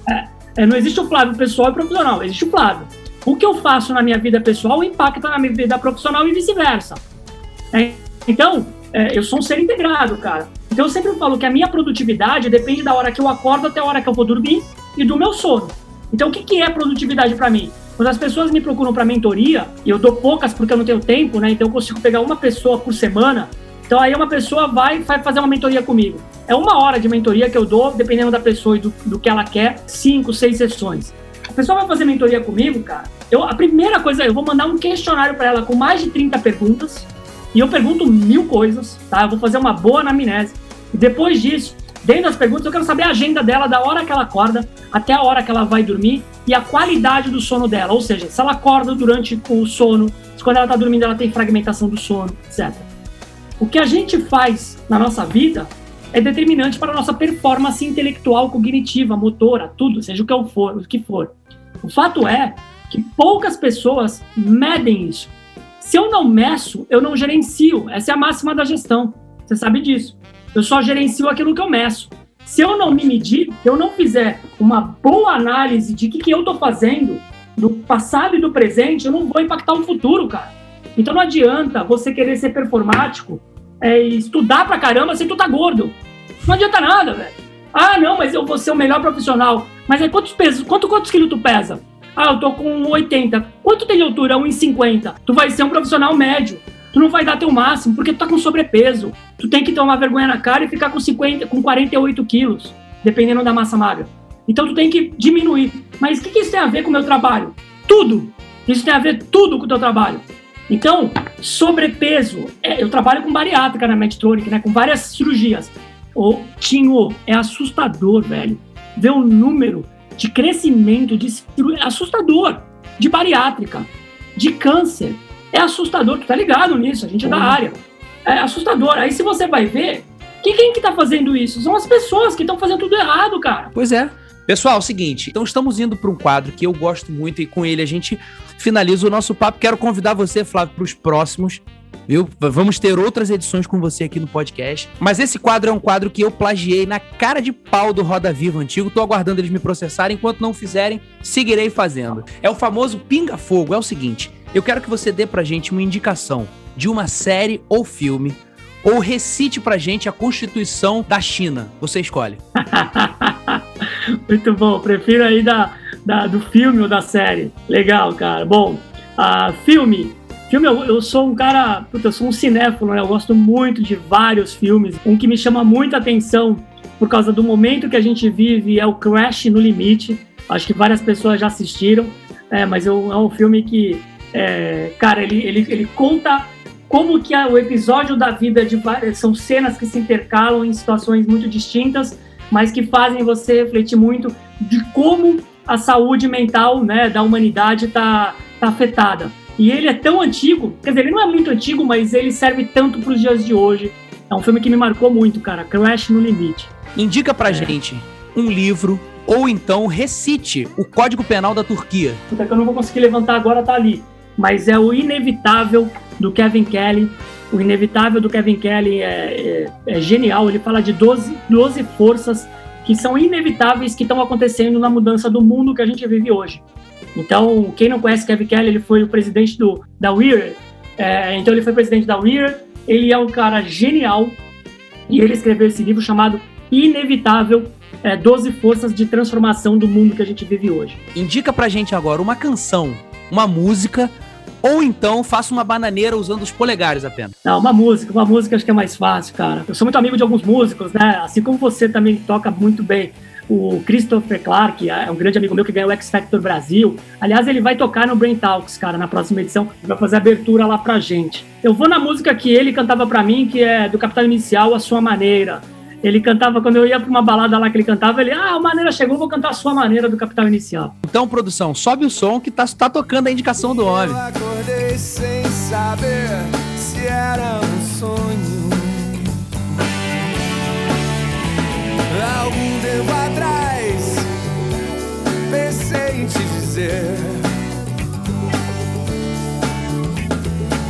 É, é, não existe o Flávio pessoal e profissional, existe o Flávio. O que eu faço na minha vida pessoal impacta na minha vida profissional e vice-versa. É, então, é, eu sou um ser integrado, cara. Então eu sempre falo que a minha produtividade depende da hora que eu acordo até a hora que eu vou dormir e do meu sono. Então o que, que é produtividade para mim? Quando as pessoas me procuram para mentoria, e eu dou poucas porque eu não tenho tempo, né? Então eu consigo pegar uma pessoa por semana. Então aí uma pessoa vai, vai fazer uma mentoria comigo. É uma hora de mentoria que eu dou, dependendo da pessoa e do, do que ela quer, cinco, seis sessões. A pessoa vai fazer mentoria comigo, cara. Eu, a primeira coisa, eu vou mandar um questionário para ela com mais de 30 perguntas e eu pergunto mil coisas, tá? Eu vou fazer uma boa anamnese. E depois disso, dentro das perguntas, eu quero saber a agenda dela, da hora que ela acorda até a hora que ela vai dormir e a qualidade do sono dela. Ou seja, se ela acorda durante o sono, se quando ela está dormindo ela tem fragmentação do sono, etc. O que a gente faz na nossa vida é determinante para a nossa performance intelectual, cognitiva, motora, tudo, seja o que for, o que for. O fato é que poucas pessoas medem isso. Se eu não meço, eu não gerencio. Essa é a máxima da gestão. Você sabe disso. Eu só gerencio aquilo que eu meço. Se eu não me medir, se eu não fizer uma boa análise de o que, que eu estou fazendo, do passado e do presente, eu não vou impactar o futuro, cara. Então não adianta você querer ser performático é, e estudar pra caramba se tu tá gordo. Não adianta nada, velho. Ah, não, mas eu vou ser o melhor profissional. Mas aí quantos pesos, quanto, quantos quilos tu pesa? Ah, eu tô com 80. Quanto tem de altura? 1,50. Tu vai ser um profissional médio. Tu não vai dar teu máximo, porque tu tá com sobrepeso. Tu tem que tomar vergonha na cara e ficar com 50, com 48 quilos, dependendo da massa magra. Então tu tem que diminuir. Mas o que, que isso tem a ver com o meu trabalho? Tudo! Isso tem a ver tudo com o teu trabalho. Então, sobrepeso, é, eu trabalho com bariátrica na Medtronic, né, com várias cirurgias. O Tinho, é assustador, velho. Ver o número de crescimento de cirurgia, é assustador, de bariátrica, de câncer. É assustador, tu tá ligado nisso, a gente é da área. É assustador. Aí se você vai ver, que, quem que tá fazendo isso? São as pessoas que estão fazendo tudo errado, cara. Pois é. Pessoal, é o seguinte, então estamos indo para um quadro que eu gosto muito e com ele a gente finaliza o nosso papo. Quero convidar você, Flávio, para os próximos, viu? Vamos ter outras edições com você aqui no podcast. Mas esse quadro é um quadro que eu plagiei na cara de pau do Roda Viva antigo. Tô aguardando eles me processarem. Enquanto não fizerem, seguirei fazendo. É o famoso pinga-fogo. É o seguinte, eu quero que você dê pra gente uma indicação de uma série ou filme ou recite pra gente a Constituição da China. Você escolhe. [LAUGHS] [LAUGHS] Muito bom, prefiro aí da, da, do filme ou da série. Legal, cara. Bom, uh, filme. Filme, eu, eu, sou um cara, puta, eu sou um cinéfilo, né? Eu gosto muito de vários filmes. Um que me chama muita atenção por causa do momento que a gente vive é o Crash no Limite. Acho que várias pessoas já assistiram, é, mas eu, é um filme que, é, cara, ele, ele, ele conta como que o episódio da vida de são cenas que se intercalam em situações muito distintas, mas que fazem você refletir muito de como a saúde mental né, da humanidade está tá afetada. E ele é tão antigo, quer dizer, ele não é muito antigo, mas ele serve tanto para os dias de hoje. É um filme que me marcou muito, cara. Crash no Limite. Indica pra é. gente um livro ou então recite o Código Penal da Turquia. Puta que eu não vou conseguir levantar agora, tá ali. Mas é o Inevitável do Kevin Kelly. O Inevitável do Kevin Kelly é, é, é genial. Ele fala de 12, 12 forças que são inevitáveis que estão acontecendo na mudança do mundo que a gente vive hoje. Então, quem não conhece Kevin Kelly, ele foi o presidente do, da Weir. É, então, ele foi presidente da Weir. Ele é um cara genial e ele escreveu esse livro chamado Inevitável é, 12 Forças de Transformação do Mundo que a gente vive hoje. Indica pra gente agora uma canção, uma música ou então faça uma bananeira usando os polegares apenas. Não, uma música, uma música acho que é mais fácil, cara. Eu sou muito amigo de alguns músicos, né? Assim como você também toca muito bem. O Christopher Clark é um grande amigo meu que ganhou o X Factor Brasil. Aliás, ele vai tocar no Brain Talks, cara, na próxima edição. Vai fazer abertura lá pra gente. Eu vou na música que ele cantava pra mim, que é do Capital Inicial, A Sua Maneira. Ele cantava, quando eu ia pra uma balada lá que ele cantava, ele, ah, a maneira chegou, vou cantar a sua maneira do Capital Inicial. Então, produção, sobe o som que tá, tá tocando a indicação do homem. Eu acordei sem saber se era um sonho. Algum tempo atrás, pensei em te dizer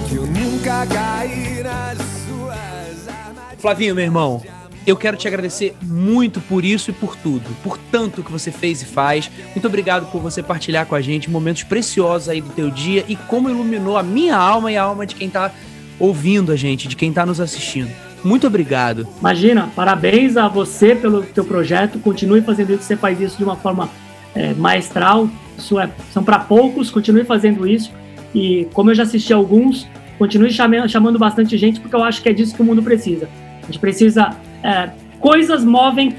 que eu nunca caí nas suas armadilhas. Flavinho, meu irmão, eu quero te agradecer muito por isso e por tudo, por tanto que você fez e faz. Muito obrigado por você partilhar com a gente momentos preciosos aí do teu dia e como iluminou a minha alma e a alma de quem tá ouvindo a gente, de quem tá nos assistindo. Muito obrigado. Imagina, parabéns a você pelo teu projeto. Continue fazendo isso, você faz isso de uma forma é, maestral. Isso é, são para poucos, continue fazendo isso. E como eu já assisti alguns, continue chamando, chamando bastante gente, porque eu acho que é disso que o mundo precisa. A gente precisa é, coisas movem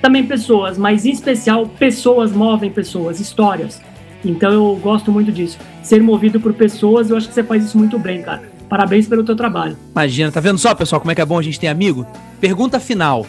também pessoas, mas em especial pessoas movem pessoas, histórias. Então eu gosto muito disso. Ser movido por pessoas, eu acho que você faz isso muito bem, cara. Parabéns pelo teu trabalho. Imagina, tá vendo só, pessoal, como é que é bom a gente ter amigo? Pergunta final.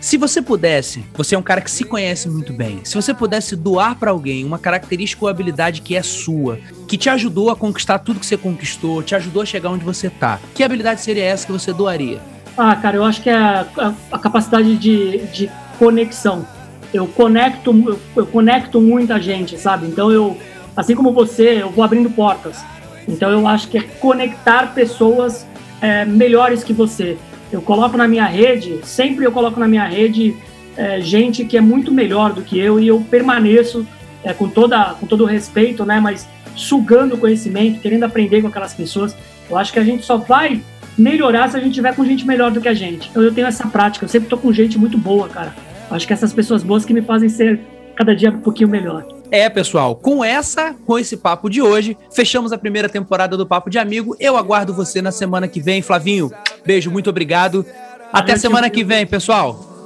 Se você pudesse, você é um cara que se conhece muito bem. Se você pudesse doar para alguém uma característica ou habilidade que é sua, que te ajudou a conquistar tudo que você conquistou, te ajudou a chegar onde você tá, que habilidade seria essa que você doaria? Ah, cara, eu acho que é a, a, a capacidade de, de conexão. Eu conecto, eu, eu conecto muita gente, sabe? Então eu assim como você, eu vou abrindo portas. Então eu acho que é conectar pessoas é, melhores que você. Eu coloco na minha rede, sempre eu coloco na minha rede é, gente que é muito melhor do que eu e eu permaneço é, com, toda, com todo respeito, né? Mas sugando conhecimento, querendo aprender com aquelas pessoas. Eu acho que a gente só vai melhorar se a gente tiver com gente melhor do que a gente. Então eu tenho essa prática, eu sempre tô com gente muito boa, cara. Acho que essas pessoas boas que me fazem ser cada dia um pouquinho melhor. É, pessoal, com essa, com esse papo de hoje, fechamos a primeira temporada do Papo de Amigo. Eu aguardo você na semana que vem. Flavinho, beijo, muito obrigado. Até semana que vem, pessoal.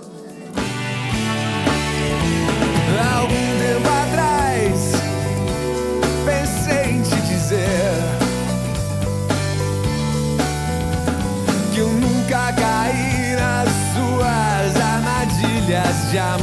De